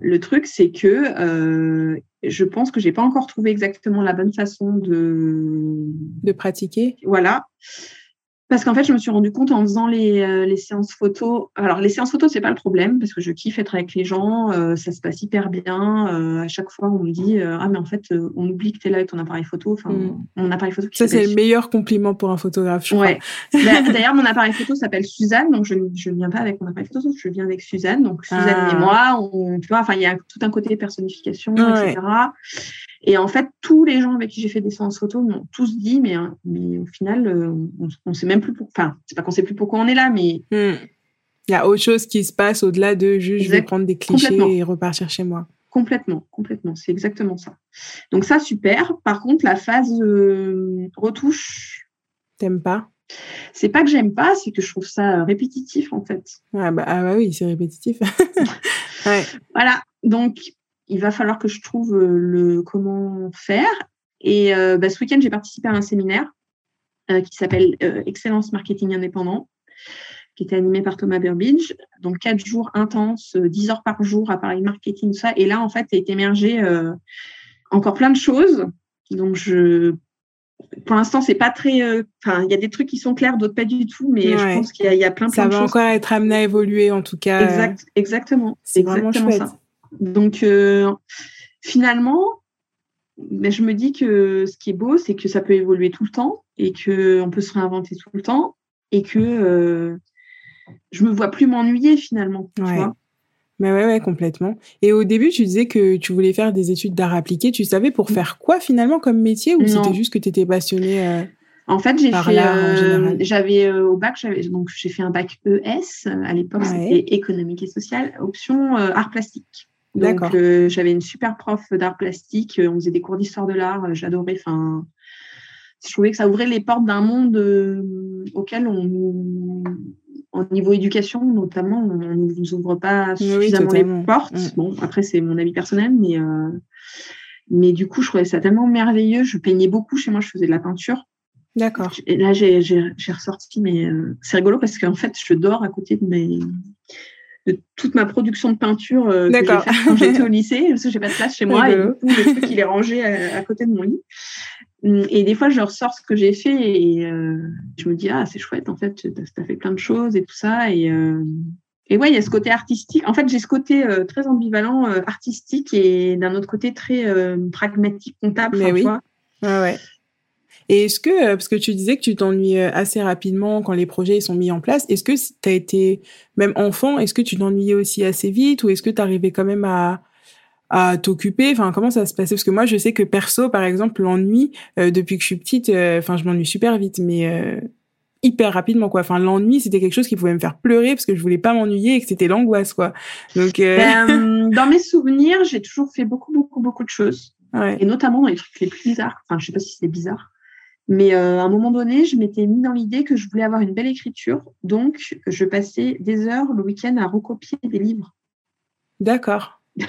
le truc, c'est que euh, je pense que j'ai pas encore trouvé exactement la bonne façon de de pratiquer. Voilà. Parce qu'en fait, je me suis rendu compte en faisant les, euh, les séances photos. Alors, les séances photos, c'est pas le problème parce que je kiffe être avec les gens. Euh, ça se passe hyper bien. Euh, à chaque fois, on me dit Ah, mais en fait, on oublie que tu es là avec ton appareil photo. Enfin, mm. mon appareil photo. Ça, c'est le meilleur compliment pour un photographe. Je ouais. *laughs* D'ailleurs, mon appareil photo s'appelle Suzanne. Donc, je ne viens pas avec mon appareil photo, je viens avec Suzanne. Donc, Suzanne et ah. moi, on, tu vois, enfin, il y a tout un côté personnification, etc. Et en fait, tous les gens avec qui j'ai fait des séances photos m'ont tous dit, mais, mais au final, on ne sait même plus pour... Enfin, c'est pas qu'on sait plus pourquoi on est là, mais... Hmm. Il y a autre chose qui se passe au-delà de juste je vais prendre des clichés et repartir chez moi. Complètement, complètement. C'est exactement ça. Donc ça, super. Par contre, la phase euh, retouche... T'aimes pas? C'est pas que j'aime pas, c'est que je trouve ça euh, répétitif en fait. Ah bah, ah bah oui, c'est répétitif. *laughs* Voilà, donc il va falloir que je trouve euh, le comment faire. Et bah, ce week-end, j'ai participé à un séminaire euh, qui s'appelle euh, Excellence Marketing Indépendant, qui était animé par Thomas Burbidge. Donc, quatre jours intenses, euh, dix heures par jour à Paris Marketing, tout ça. Et là, en fait, est émergé encore plein de choses. Donc, je, pour l'instant, c'est pas très. Enfin, il y a des trucs qui sont clairs, d'autres pas du tout, mais je pense qu'il y, a plein, plein ça de choses. Ça va encore être amené à évoluer, en tout cas. Exact, exactement. C'est vraiment chouette. Ça. Donc, finalement, mais je me dis que ce qui est beau, c'est que ça peut évoluer tout le temps et qu'on peut se réinventer tout le temps et que euh, je me vois plus m'ennuyer finalement. Tu vois mais ouais, ouais, complètement. Et au début, tu disais que tu voulais faire des études d'art appliqué. Tu savais pour mm. faire quoi finalement comme métier ou c'était juste que tu étais passionnée euh, En fait, j'ai fait. Euh, j'avais au bac, donc j'ai fait un bac ES. À l'époque, c'était économique et social, option art plastique. Donc, euh, j'avais une super prof d'art plastique. On faisait des cours d'histoire de l'art. J'adorais. Enfin, je trouvais que ça ouvrait les portes d'un monde euh, auquel on, au niveau éducation notamment, on ne nous ouvre pas suffisamment les portes. Mm. Bon, après c'est mon avis personnel, mais euh, mais du coup, je trouvais ça tellement merveilleux. Je peignais beaucoup chez moi. Je faisais de la peinture. D'accord. Et là, j'ai ressorti, mais c'est rigolo parce qu'en fait, je dors à côté de mes de toute ma production de peinture euh, que j'ai quand j'étais au *laughs* lycée, parce que j'ai pas de place chez moi, et du coup, le truc, il est rangé à, côté de mon lit. Et des fois, je ressors ce que j'ai fait et euh, je me dis, ah, c'est chouette, en fait, tu as, fait plein de choses et tout ça. Et, euh, et ouais, il y a ce côté artistique. En fait, j'ai ce côté euh, très ambivalent artistique et d'un autre côté très pragmatique, comptable. Mais oui. Ouais, ouais. Et est-ce que, parce que tu disais que tu t'ennuies assez rapidement quand les projets sont mis en place, est-ce que tu as été, même enfant, est-ce que tu t'ennuyais aussi assez vite ou est-ce que tu arrivais quand même à, à t'occuper? Enfin, comment ça se passait? Parce que moi, je sais que perso, par exemple, l'ennui, euh, depuis que je suis petite, euh, enfin, je m'ennuie super vite, mais euh, hyper rapidement, quoi. Enfin, l'ennui, c'était quelque chose qui pouvait me faire pleurer parce que je voulais pas m'ennuyer et que c'était l'angoisse, quoi. Donc, ben, *laughs* dans mes souvenirs, j'ai toujours fait beaucoup, beaucoup, beaucoup de choses. Ouais. Et notamment dans les trucs les plus bizarres. Enfin, je sais pas si c'est bizarre. Mais à un moment donné, je m'étais mis dans l'idée que je voulais avoir une belle écriture. Donc, je passais des heures le week-end à recopier des livres. D'accord. *laughs*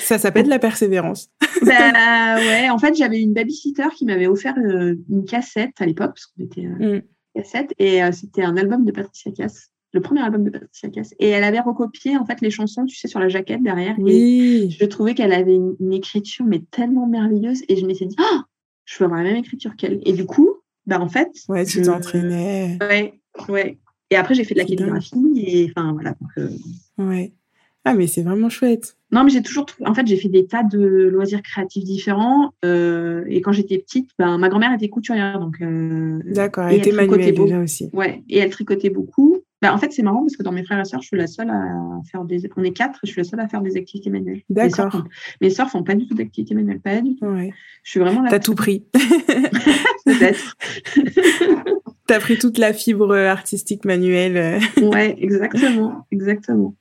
Ça s'appelle de la persévérance. bah *laughs* ouais, en fait, j'avais une babysitter qui m'avait offert euh, une cassette à l'époque, parce qu'on était euh, mm. cassette, et euh, c'était un album de Patricia Cass, le premier album de Patricia Cass. Et elle avait recopié en fait les chansons, tu sais, sur la jaquette derrière. Oui. Et je trouvais qu'elle avait une, écriture mais tellement merveilleuse, et je m'étais dit, oh, je veux avoir la même écriture qu'elle. Et du coup, bah en fait, ouais, tu t'entraînais. Ouais, ouais. Et après, j'ai fait de la calligraphie, et enfin voilà. ouais. Ah, mais c'est vraiment chouette. Non, mais j'ai toujours, en fait, j'ai fait des tas de loisirs créatifs différents. Euh, et quand j'étais petite, ben, ma grand-mère était couturière, donc. Euh, D'accord, elle était manuelle déjà aussi. Ouais, et elle tricotait beaucoup. Ben, en fait, c'est marrant parce que dans mes frères et sœurs, je suis la seule à faire des. On est quatre, je suis la seule à faire des activités manuelles. D'accord. Mes sœurs font pas du tout d'activités manuelles, pas du tout. Ouais. Je suis vraiment là. T'as tout pris. *laughs* *laughs* Peut-être. T'as pris toute la fibre artistique manuelle. ouais, exactement, exactement.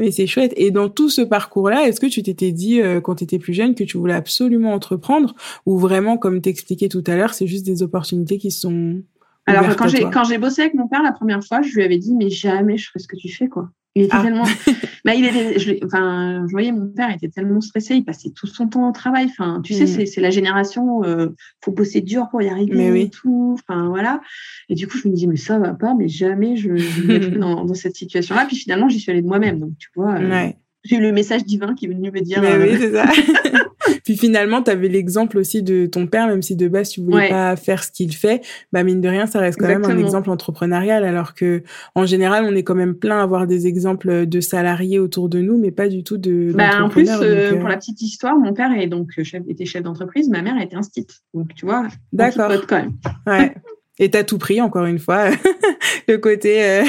Mais c'est chouette. Et dans tout ce parcours-là, est-ce que tu t'étais dit euh, quand tu étais plus jeune que tu voulais absolument entreprendre ou vraiment, comme t'expliquais tout à l'heure, c'est juste des opportunités qui sont alors quand j'ai quand j'ai bossé avec mon père la première fois, je lui avais dit mais jamais je ferai ce que tu fais quoi. Il était ah. tellement, *laughs* bah, il était, je, enfin, je voyais mon père était tellement stressé, il passait tout son temps au travail. Enfin, tu sais, mm. c'est la génération, euh, faut bosser dur pour y arriver mais oui. et tout. Enfin, voilà. Et du coup, je me dis, mais ça va pas, mais jamais je, je me *laughs* dans, dans, cette situation-là. Puis finalement, j'y suis allée de moi-même. Donc, tu vois, euh, j'ai eu le message divin qui est venu me dire. Mais oui, euh, c'est ça. *laughs* Puis finalement, tu avais l'exemple aussi de ton père, même si de base tu voulais pas faire ce qu'il fait, bah mine de rien, ça reste quand même un exemple entrepreneurial, alors que en général, on est quand même plein à avoir des exemples de salariés autour de nous, mais pas du tout de. Bah, en plus, euh, euh, pour la petite histoire, mon père est donc chef, était chef d'entreprise, ma mère était instite, donc tu vois, d'accord, quand même. Ouais. Et t'as tout pris encore une fois, *laughs* le côté. Euh,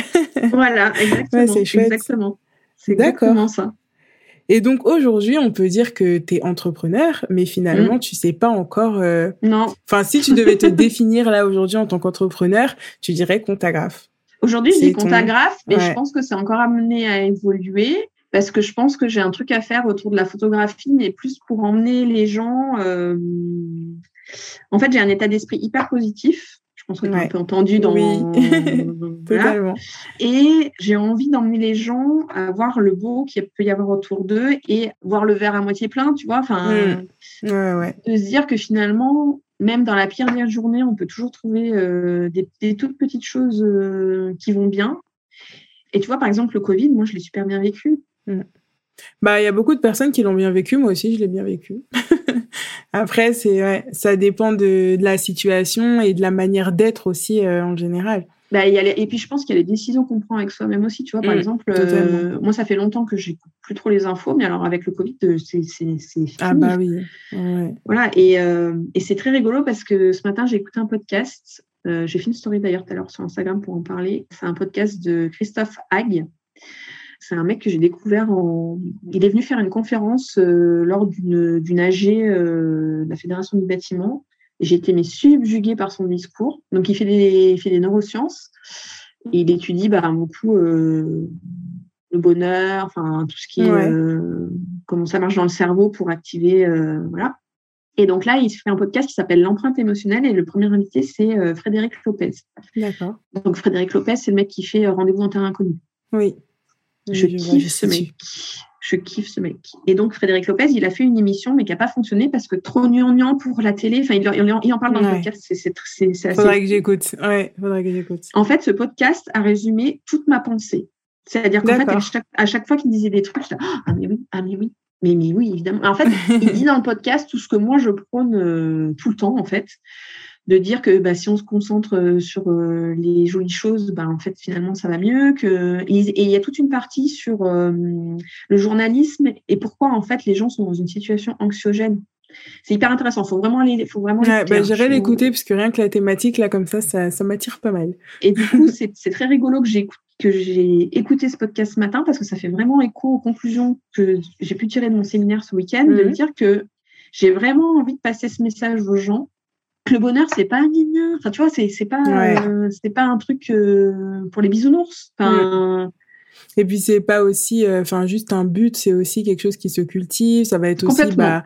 voilà, exactement. *laughs* Ouais, c'est chouette. Exactement. C'est exactement ça. Et donc aujourd'hui, on peut dire que tu es entrepreneur, mais finalement, mm. tu sais pas encore. Euh... Non. Enfin, si tu devais te *laughs* définir là aujourd'hui en tant qu'entrepreneur, tu dirais comptagraphe. Aujourd'hui, je dis comptagraphe, mais je pense que c'est encore amené à évoluer parce que je pense que j'ai un truc à faire autour de la photographie, mais plus pour emmener les gens. Euh... En fait, j'ai un état d'esprit hyper positif pense que tu as un peu entendu dans. Oui, *laughs* totalement. Et j'ai envie d'emmener les gens à voir le beau qu'il peut y avoir autour d'eux et voir le verre à moitié plein, tu vois. Enfin, mmh. ouais, de se dire que finalement, même dans la pire des journées, on peut toujours trouver euh, des, toutes petites choses euh, qui vont bien. Et tu vois, par exemple, le Covid, moi, je l'ai super bien vécu. Mmh. Bah, il y a beaucoup de personnes qui l'ont bien vécu. Moi aussi, je l'ai bien vécu. *laughs* Après, c'est ouais, ça dépend de, de, la situation et de la manière d'être aussi euh, en général. Bah, y a Et puis, je pense qu'il y a les décisions qu'on prend avec soi-même aussi. Tu vois, par mmh, exemple, euh, moi, ça fait longtemps que j'écoute plus trop les infos, mais alors avec le Covid, euh, c'est fini. Ah, bah oui. Ouais. Voilà. Et, et c'est très rigolo parce que ce matin, j'ai écouté un podcast. j'ai fait une story d'ailleurs tout à l'heure sur Instagram pour en parler. C'est un podcast de Christophe Hague. C'est un mec que j'ai découvert en. Il est venu faire une conférence euh, lors d'une AG euh, de la Fédération du bâtiment. J'ai été mais subjuguée par son discours. Donc, il fait des, fait des neurosciences. Et il étudie bah, beaucoup euh, le bonheur, enfin tout ce qui est comment ça marche dans le cerveau pour activer, voilà. Et donc là, il fait un podcast qui s'appelle L'empreinte émotionnelle et le premier invité, c'est Frédéric Lopez. D'accord. Donc Frédéric Lopez, c'est le mec qui fait Rendez-vous en terrain inconnu. Oui. Je, kiffe ce mec. Je kiffe ce mec. Et donc, Frédéric Lopez, il a fait une émission, mais qui n'a pas fonctionné parce que trop gnangnan pour la télé. Enfin, il, il, en parle dans le podcast. C'est assez. Faudrait que j'écoute. Ouais, faudrait que j'écoute. En fait, ce podcast a résumé toute ma pensée. C'est-à-dire qu'en fait, à chaque, à chaque, fois qu'il disait des trucs, je disais, ah mais oui, ah mais oui, mais, mais oui, évidemment. En fait, il *laughs* dit dans le podcast tout ce que moi je prône euh, tout le temps, en fait, de dire que bah, si on se concentre euh, sur euh, les jolies choses, bah, en fait, finalement, ça va mieux. Que... Et, il y a toute une partie sur le journalisme et pourquoi, en fait, les gens sont dans une situation anxiogène. C'est hyper intéressant. Faut vraiment aller, faut vraiment. Bah, J'irai l'écouter parce que rien que la thématique là comme ça, ça, ça m'attire pas mal. Et du coup, *laughs* c'est très rigolo que j'ai écouté ce podcast ce matin parce que ça fait vraiment écho aux conclusions que j'ai pu tirer de mon séminaire ce week-end, de me mhm. dire que j'ai vraiment envie de passer ce message aux gens. Que le bonheur, c'est pas un Enfin, tu vois, c'est c'est pas euh, c'est pas un truc euh, pour les bisounours. Enfin, Et puis c'est pas aussi, euh, enfin juste un but, c'est aussi quelque chose qui se cultive. Ça va être aussi bah,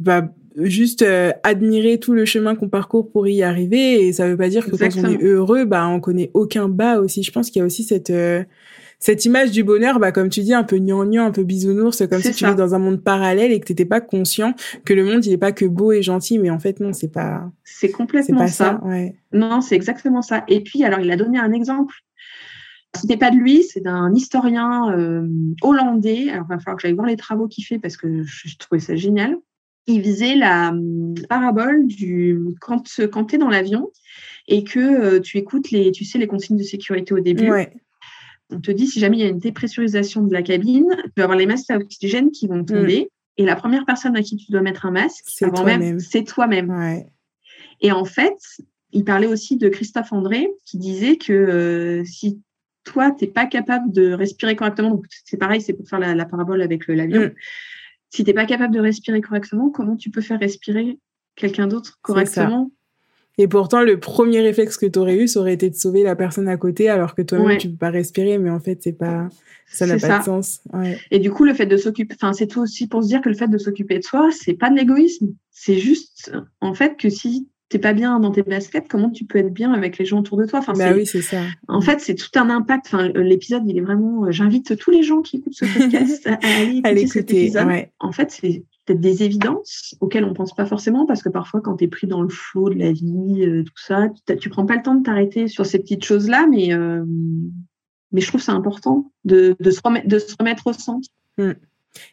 bah juste euh, admirer tout le chemin qu'on parcourt pour y arriver. Et ça veut pas dire que quand on est heureux bah on connaît aucun bas aussi. Je pense qu'il y a aussi cette euh, cette image du bonheur bah comme tu dis un peu gnangnan un peu bisounours comme si tu étais dans un monde parallèle et que t'étais pas conscient que le monde il est pas que beau et gentil. Mais en fait non c'est pas c'est complètement pas ça, ouais. non c'est exactement ça. Et puis alors il a donné un exemple. C'était pas de lui, c'est d'un historien euh, hollandais. Alors, il va falloir que j'aille voir les travaux qu'il fait parce que je, je trouvais ça génial. Il visait la hum, parabole du quand, quand tu es dans l'avion et que euh, tu écoutes les, tu sais, les consignes de sécurité au début. On te dit si jamais il y a une dépressurisation de la cabine, tu vas avoir les masques à oxygène qui vont tomber. Mm. Et la première personne à qui tu dois mettre un masque, c'est toi-même. C'est toi-même. Et en fait, il parlait aussi de Christophe André qui disait que euh, si toi, tu n'es pas capable de respirer correctement, donc c'est pareil, c'est pour faire la, parabole avec l'avion. Mm si tu n'es pas capable de respirer correctement, comment tu peux faire respirer quelqu'un d'autre correctement et pourtant, le premier réflexe que tu aurais eu, ça aurait été de sauver la personne à côté, alors que toi-même, tu peux pas respirer, mais en fait, c'est pas, ça n'a pas de sens. Et du coup, le fait de s'occuper, enfin, c'est tout aussi pour se dire que le fait de s'occuper de soi, c'est pas de l'égoïsme. C'est juste, en fait, que si t'es pas bien dans tes baskets, comment tu peux être bien avec les gens autour de toi? Enfin, bah oui, c'est ça. En fait, c'est tout un impact. Enfin, l'épisode, il est vraiment. Euh, j'invite tous les gens qui écoutent ce podcast à aller *laughs* écouter cet épisode. En fait, c'est peut-être des évidences auxquelles on pense pas forcément parce que parfois, quand tu es pris dans le flot de la vie, euh, tout ça, tu prends pas le temps de t'arrêter sur ces petites choses-là, mais euh, mais je trouve c'est important de, de, se remettre, de se remettre au centre. Mm.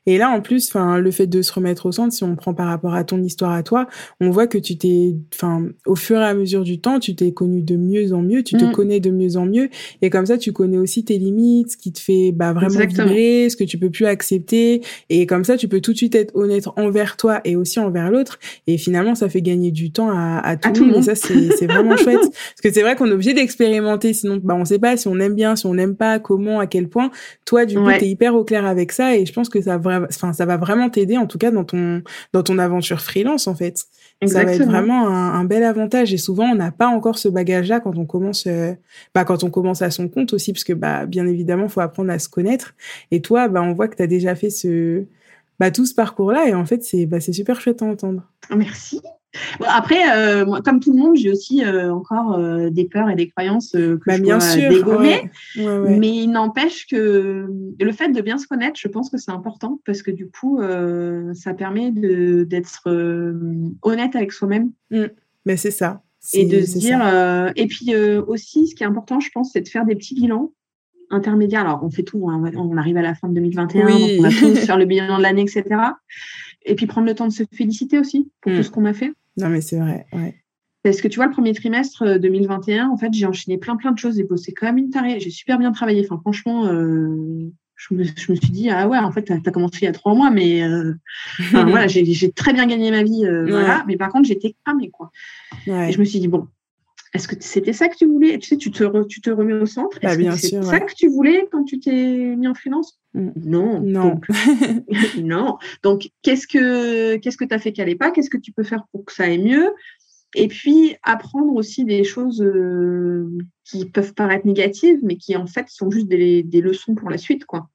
Et là, en plus, enfin, le fait de se remettre au centre, si on prend par rapport à ton histoire à toi, on voit que tu t'es, enfin, au fur et à mesure du temps, tu t'es connu de mieux en mieux, tu te mm. connais de mieux en mieux, et comme ça, tu connais aussi tes limites, ce qui te fait bah, vraiment vibrer, ce que tu peux plus accepter, et comme ça, tu peux tout de suite être honnête envers toi et aussi envers l'autre, et finalement, ça fait gagner du temps à, à tout, le monde. Et ça, c'est vraiment chouette, *laughs* parce que c'est vrai qu'on est obligé d'expérimenter, sinon, bah, on sait pas si on aime bien, si on n'aime pas, comment, à quel point. Toi, du coup, tu t'es hyper au clair avec ça, et je pense que ça enfin, ça va vraiment t'aider en tout cas dans ton, dans ton aventure freelance en fait. Ça va être vraiment un, bel avantage. Et souvent on n'a pas encore ce bagage-là quand on commence, euh, bah, quand on commence à son compte aussi parce que bah bien évidemment faut apprendre à se connaître. Et toi bah on voit que tu as déjà fait ce, bah tout ce parcours-là. Et en fait c'est bah, c'est super chouette à entendre. Merci après, euh, moi, comme tout le monde, j'ai aussi euh, encore euh, des peurs et des croyances que bah, je bien sûr, dégommer. Mais il n'empêche que le fait de bien se connaître, je pense que c'est important parce que du coup, ça permet d'être honnête avec soi-même. Mmh. Mais c'est ça. Et de se dire. et puis aussi, ce qui est important, je pense, c'est de faire des petits bilans intermédiaires. Alors, on fait tout. Hein, on arrive à la fin de 2021, donc on va tous *laughs* faire le bilan de l'année, etc. Et puis prendre le temps de se féliciter aussi pour tout mmh. ce qu'on a fait. Non, mais c'est vrai, ouais. Parce que tu vois, le premier trimestre 2021, euh, en fait, j'ai enchaîné plein, plein de choses. J'ai bossé quand même une tarée. J'ai super bien travaillé. Enfin, franchement, euh, je, me, je, me, suis dit, ah ouais, en fait, tu as, commencé il y a trois mois, mais euh, *laughs* voilà, j'ai très bien gagné ma vie. Voilà. Mais par contre, j'étais cramée, quoi. Et je me suis dit, bon, est-ce que c'était ça que tu voulais? Tu sais, tu te, tu te remets au centre? Bah, est-ce que c'est ça que tu voulais quand tu t'es mis en freelance? Mm. Non. Non. *laughs* non. Donc, qu'est-ce que qu'est-ce que tu as fait qui n'allait pas Qu'est-ce que tu peux faire pour que ça aille mieux? Et puis, apprendre aussi des choses euh, qui peuvent paraître négatives, mais qui en fait sont juste des, des leçons pour la suite, quoi.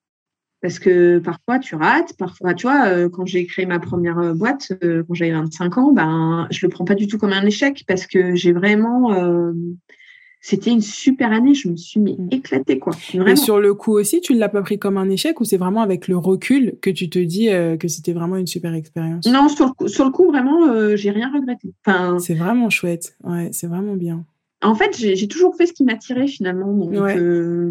Parce que parfois tu rates, parfois, tu vois, euh, quand j'ai créé ma première euh, boîte, euh, quand j'avais 25 ans, ben, je le prends pas du tout comme un échec parce que j'ai vraiment. c'était une super année, je me suis mis mm. éclatée, quoi. Et sur le coup aussi, tu ne l'as pas pris comme un échec ou c'est vraiment avec le recul que tu te dis que c'était vraiment une super expérience? Non, sur le coup, sur le coup vraiment, j'ai rien regretté. Enfin, c'est vraiment chouette, ouais, c'est vraiment bien. En fait, j'ai toujours fait ce qui m'attirait finalement. Donc, euh,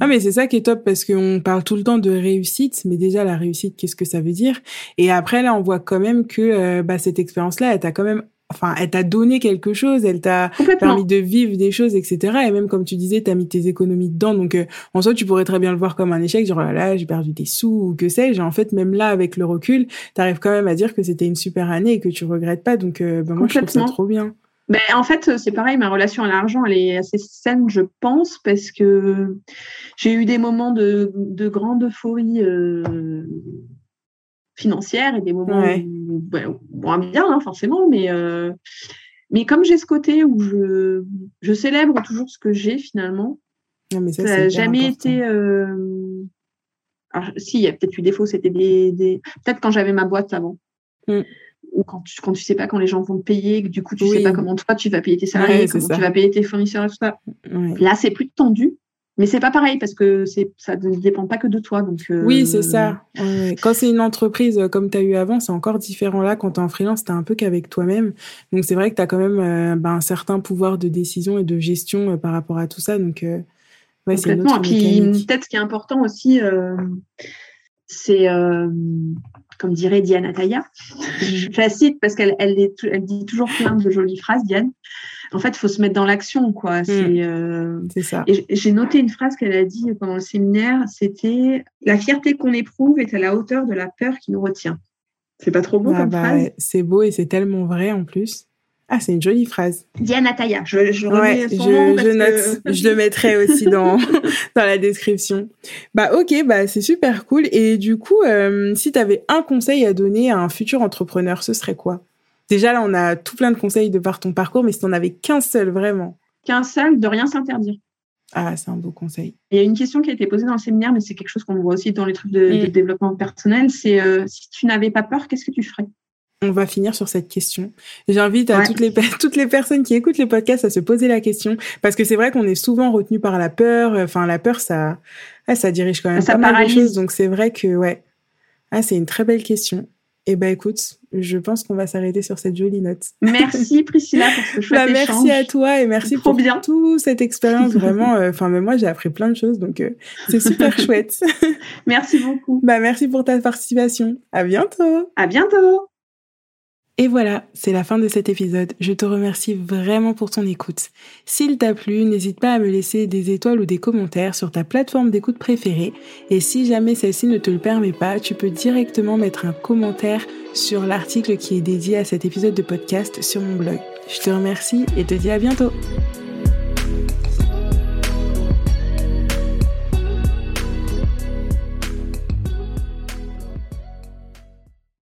Ah, mais c'est ça qui est top parce qu'on parle tout le temps de réussite, mais déjà la réussite, qu'est-ce que ça veut dire? Et après, là, on voit quand même que euh, bah, cette expérience-là, elle t'a quand même enfin, elle t'a donné quelque chose, elle t'a permis de vivre des choses, etc. Et même comme tu disais, t'as mis tes économies dedans. Donc, euh, en soi, tu pourrais très bien le voir comme un échec, genre oh là, j'ai perdu des sous ou que sais-je. En fait, même là, avec le recul, t'arrives quand même à dire que c'était une super année et que tu regrettes pas. Donc, ben, moi, je trouve ça trop bien. Ben, en fait, c'est pareil, ma relation à l'argent, elle est assez saine, je pense, parce que j'ai eu des moments de, de grande euphorie euh, financière et des moments ben, moins bien, hein, forcément, mais, euh, mais comme j'ai ce côté où je, je célèbre toujours ce que j'ai finalement, ça n'a jamais été. Euh... Alors, si, il y a peut-être eu des faux, c'était des, des... Peut-être quand j'avais ma boîte avant. Mm. Ou quand tu, quand tu sais pas quand les gens vont te payer, que du coup tu sais pas comment toi tu vas payer tes salariés, comment tu vas payer tes fournisseurs et tout ça. Là, c'est plus tendu. Mais c'est pas pareil parce que c'est ça ne dépend pas que de toi. Donc euh, Oui, c'est ça. Quand c'est une entreprise euh, comme tu as eu avant, c'est encore différent. Là, quand tu es en freelance, tu un peu qu'avec toi-même. Donc c'est vrai que tu as quand même euh, ben, un certain pouvoir de décision et de gestion par rapport à tout ça. Donc ouais, c'est une autre puis peut-être ce qui est important aussi, c'est comme dirait Diane Ataya. Je la cite parce qu'elle elle, elle dit toujours plein de jolies phrases, Diane en fait, il faut se mettre dans l'action, quoi. C'est hmm. euh, ça. j'ai noté une phrase qu'elle a dit pendant le séminaire, c'était la fierté qu'on éprouve est à la hauteur de la peur qui nous retient. C'est pas trop beau ah comme bah, phrase? C'est beau et c'est tellement vrai en plus. Ah, c'est une jolie phrase. Diana Taya, je, je remets son je, nom je note, je le mettrai aussi dans *laughs* dans la description. Bah ok, bah c'est super cool. Et du coup, euh, si tu avais un conseil à donner à un futur entrepreneur, ce serait quoi? Déjà, là, on a tout plein de conseils de par ton parcours, mais si t'en avais qu'un seul, vraiment. Qu'un seul, de rien s'interdire. Ah, c'est un beau conseil. Il y a une question qui a été posée dans le séminaire, mais c'est quelque chose qu'on voit aussi dans les trucs de, mm. développement personnel. C'est euh, si tu n'avais pas peur, qu'est-ce que tu ferais? On va finir sur cette question. J'invite à toutes les *laughs* toutes les personnes qui écoutent les podcasts à se poser la question parce que c'est vrai qu'on est souvent retenu par la peur. Enfin, la peur, ça, ça dirige quand même ça pas mal de choses. Donc c'est vrai que ouais, ah, c'est une très belle question. Eh ben écoute, je pense qu'on va s'arrêter sur cette jolie note. Merci *laughs* Priscilla pour ce chouette bah, Merci à toi et merci pour bien. toute cette expérience. *laughs* Vraiment, euh, enfin, moi j'ai appris plein de choses, donc euh, c'est super chouette. merci beaucoup. Bah merci pour ta participation. À bientôt. À bientôt. Et voilà, c'est la fin de cet épisode. Je te remercie vraiment pour ton écoute. S'il t'a plu, n'hésite pas à me laisser des étoiles ou des commentaires sur ta plateforme d'écoute préférée. Et si jamais celle-ci ne te le permet pas, tu peux directement mettre un commentaire sur l'article qui est dédié à cet épisode de podcast sur mon blog. Je te remercie et te dis à bientôt.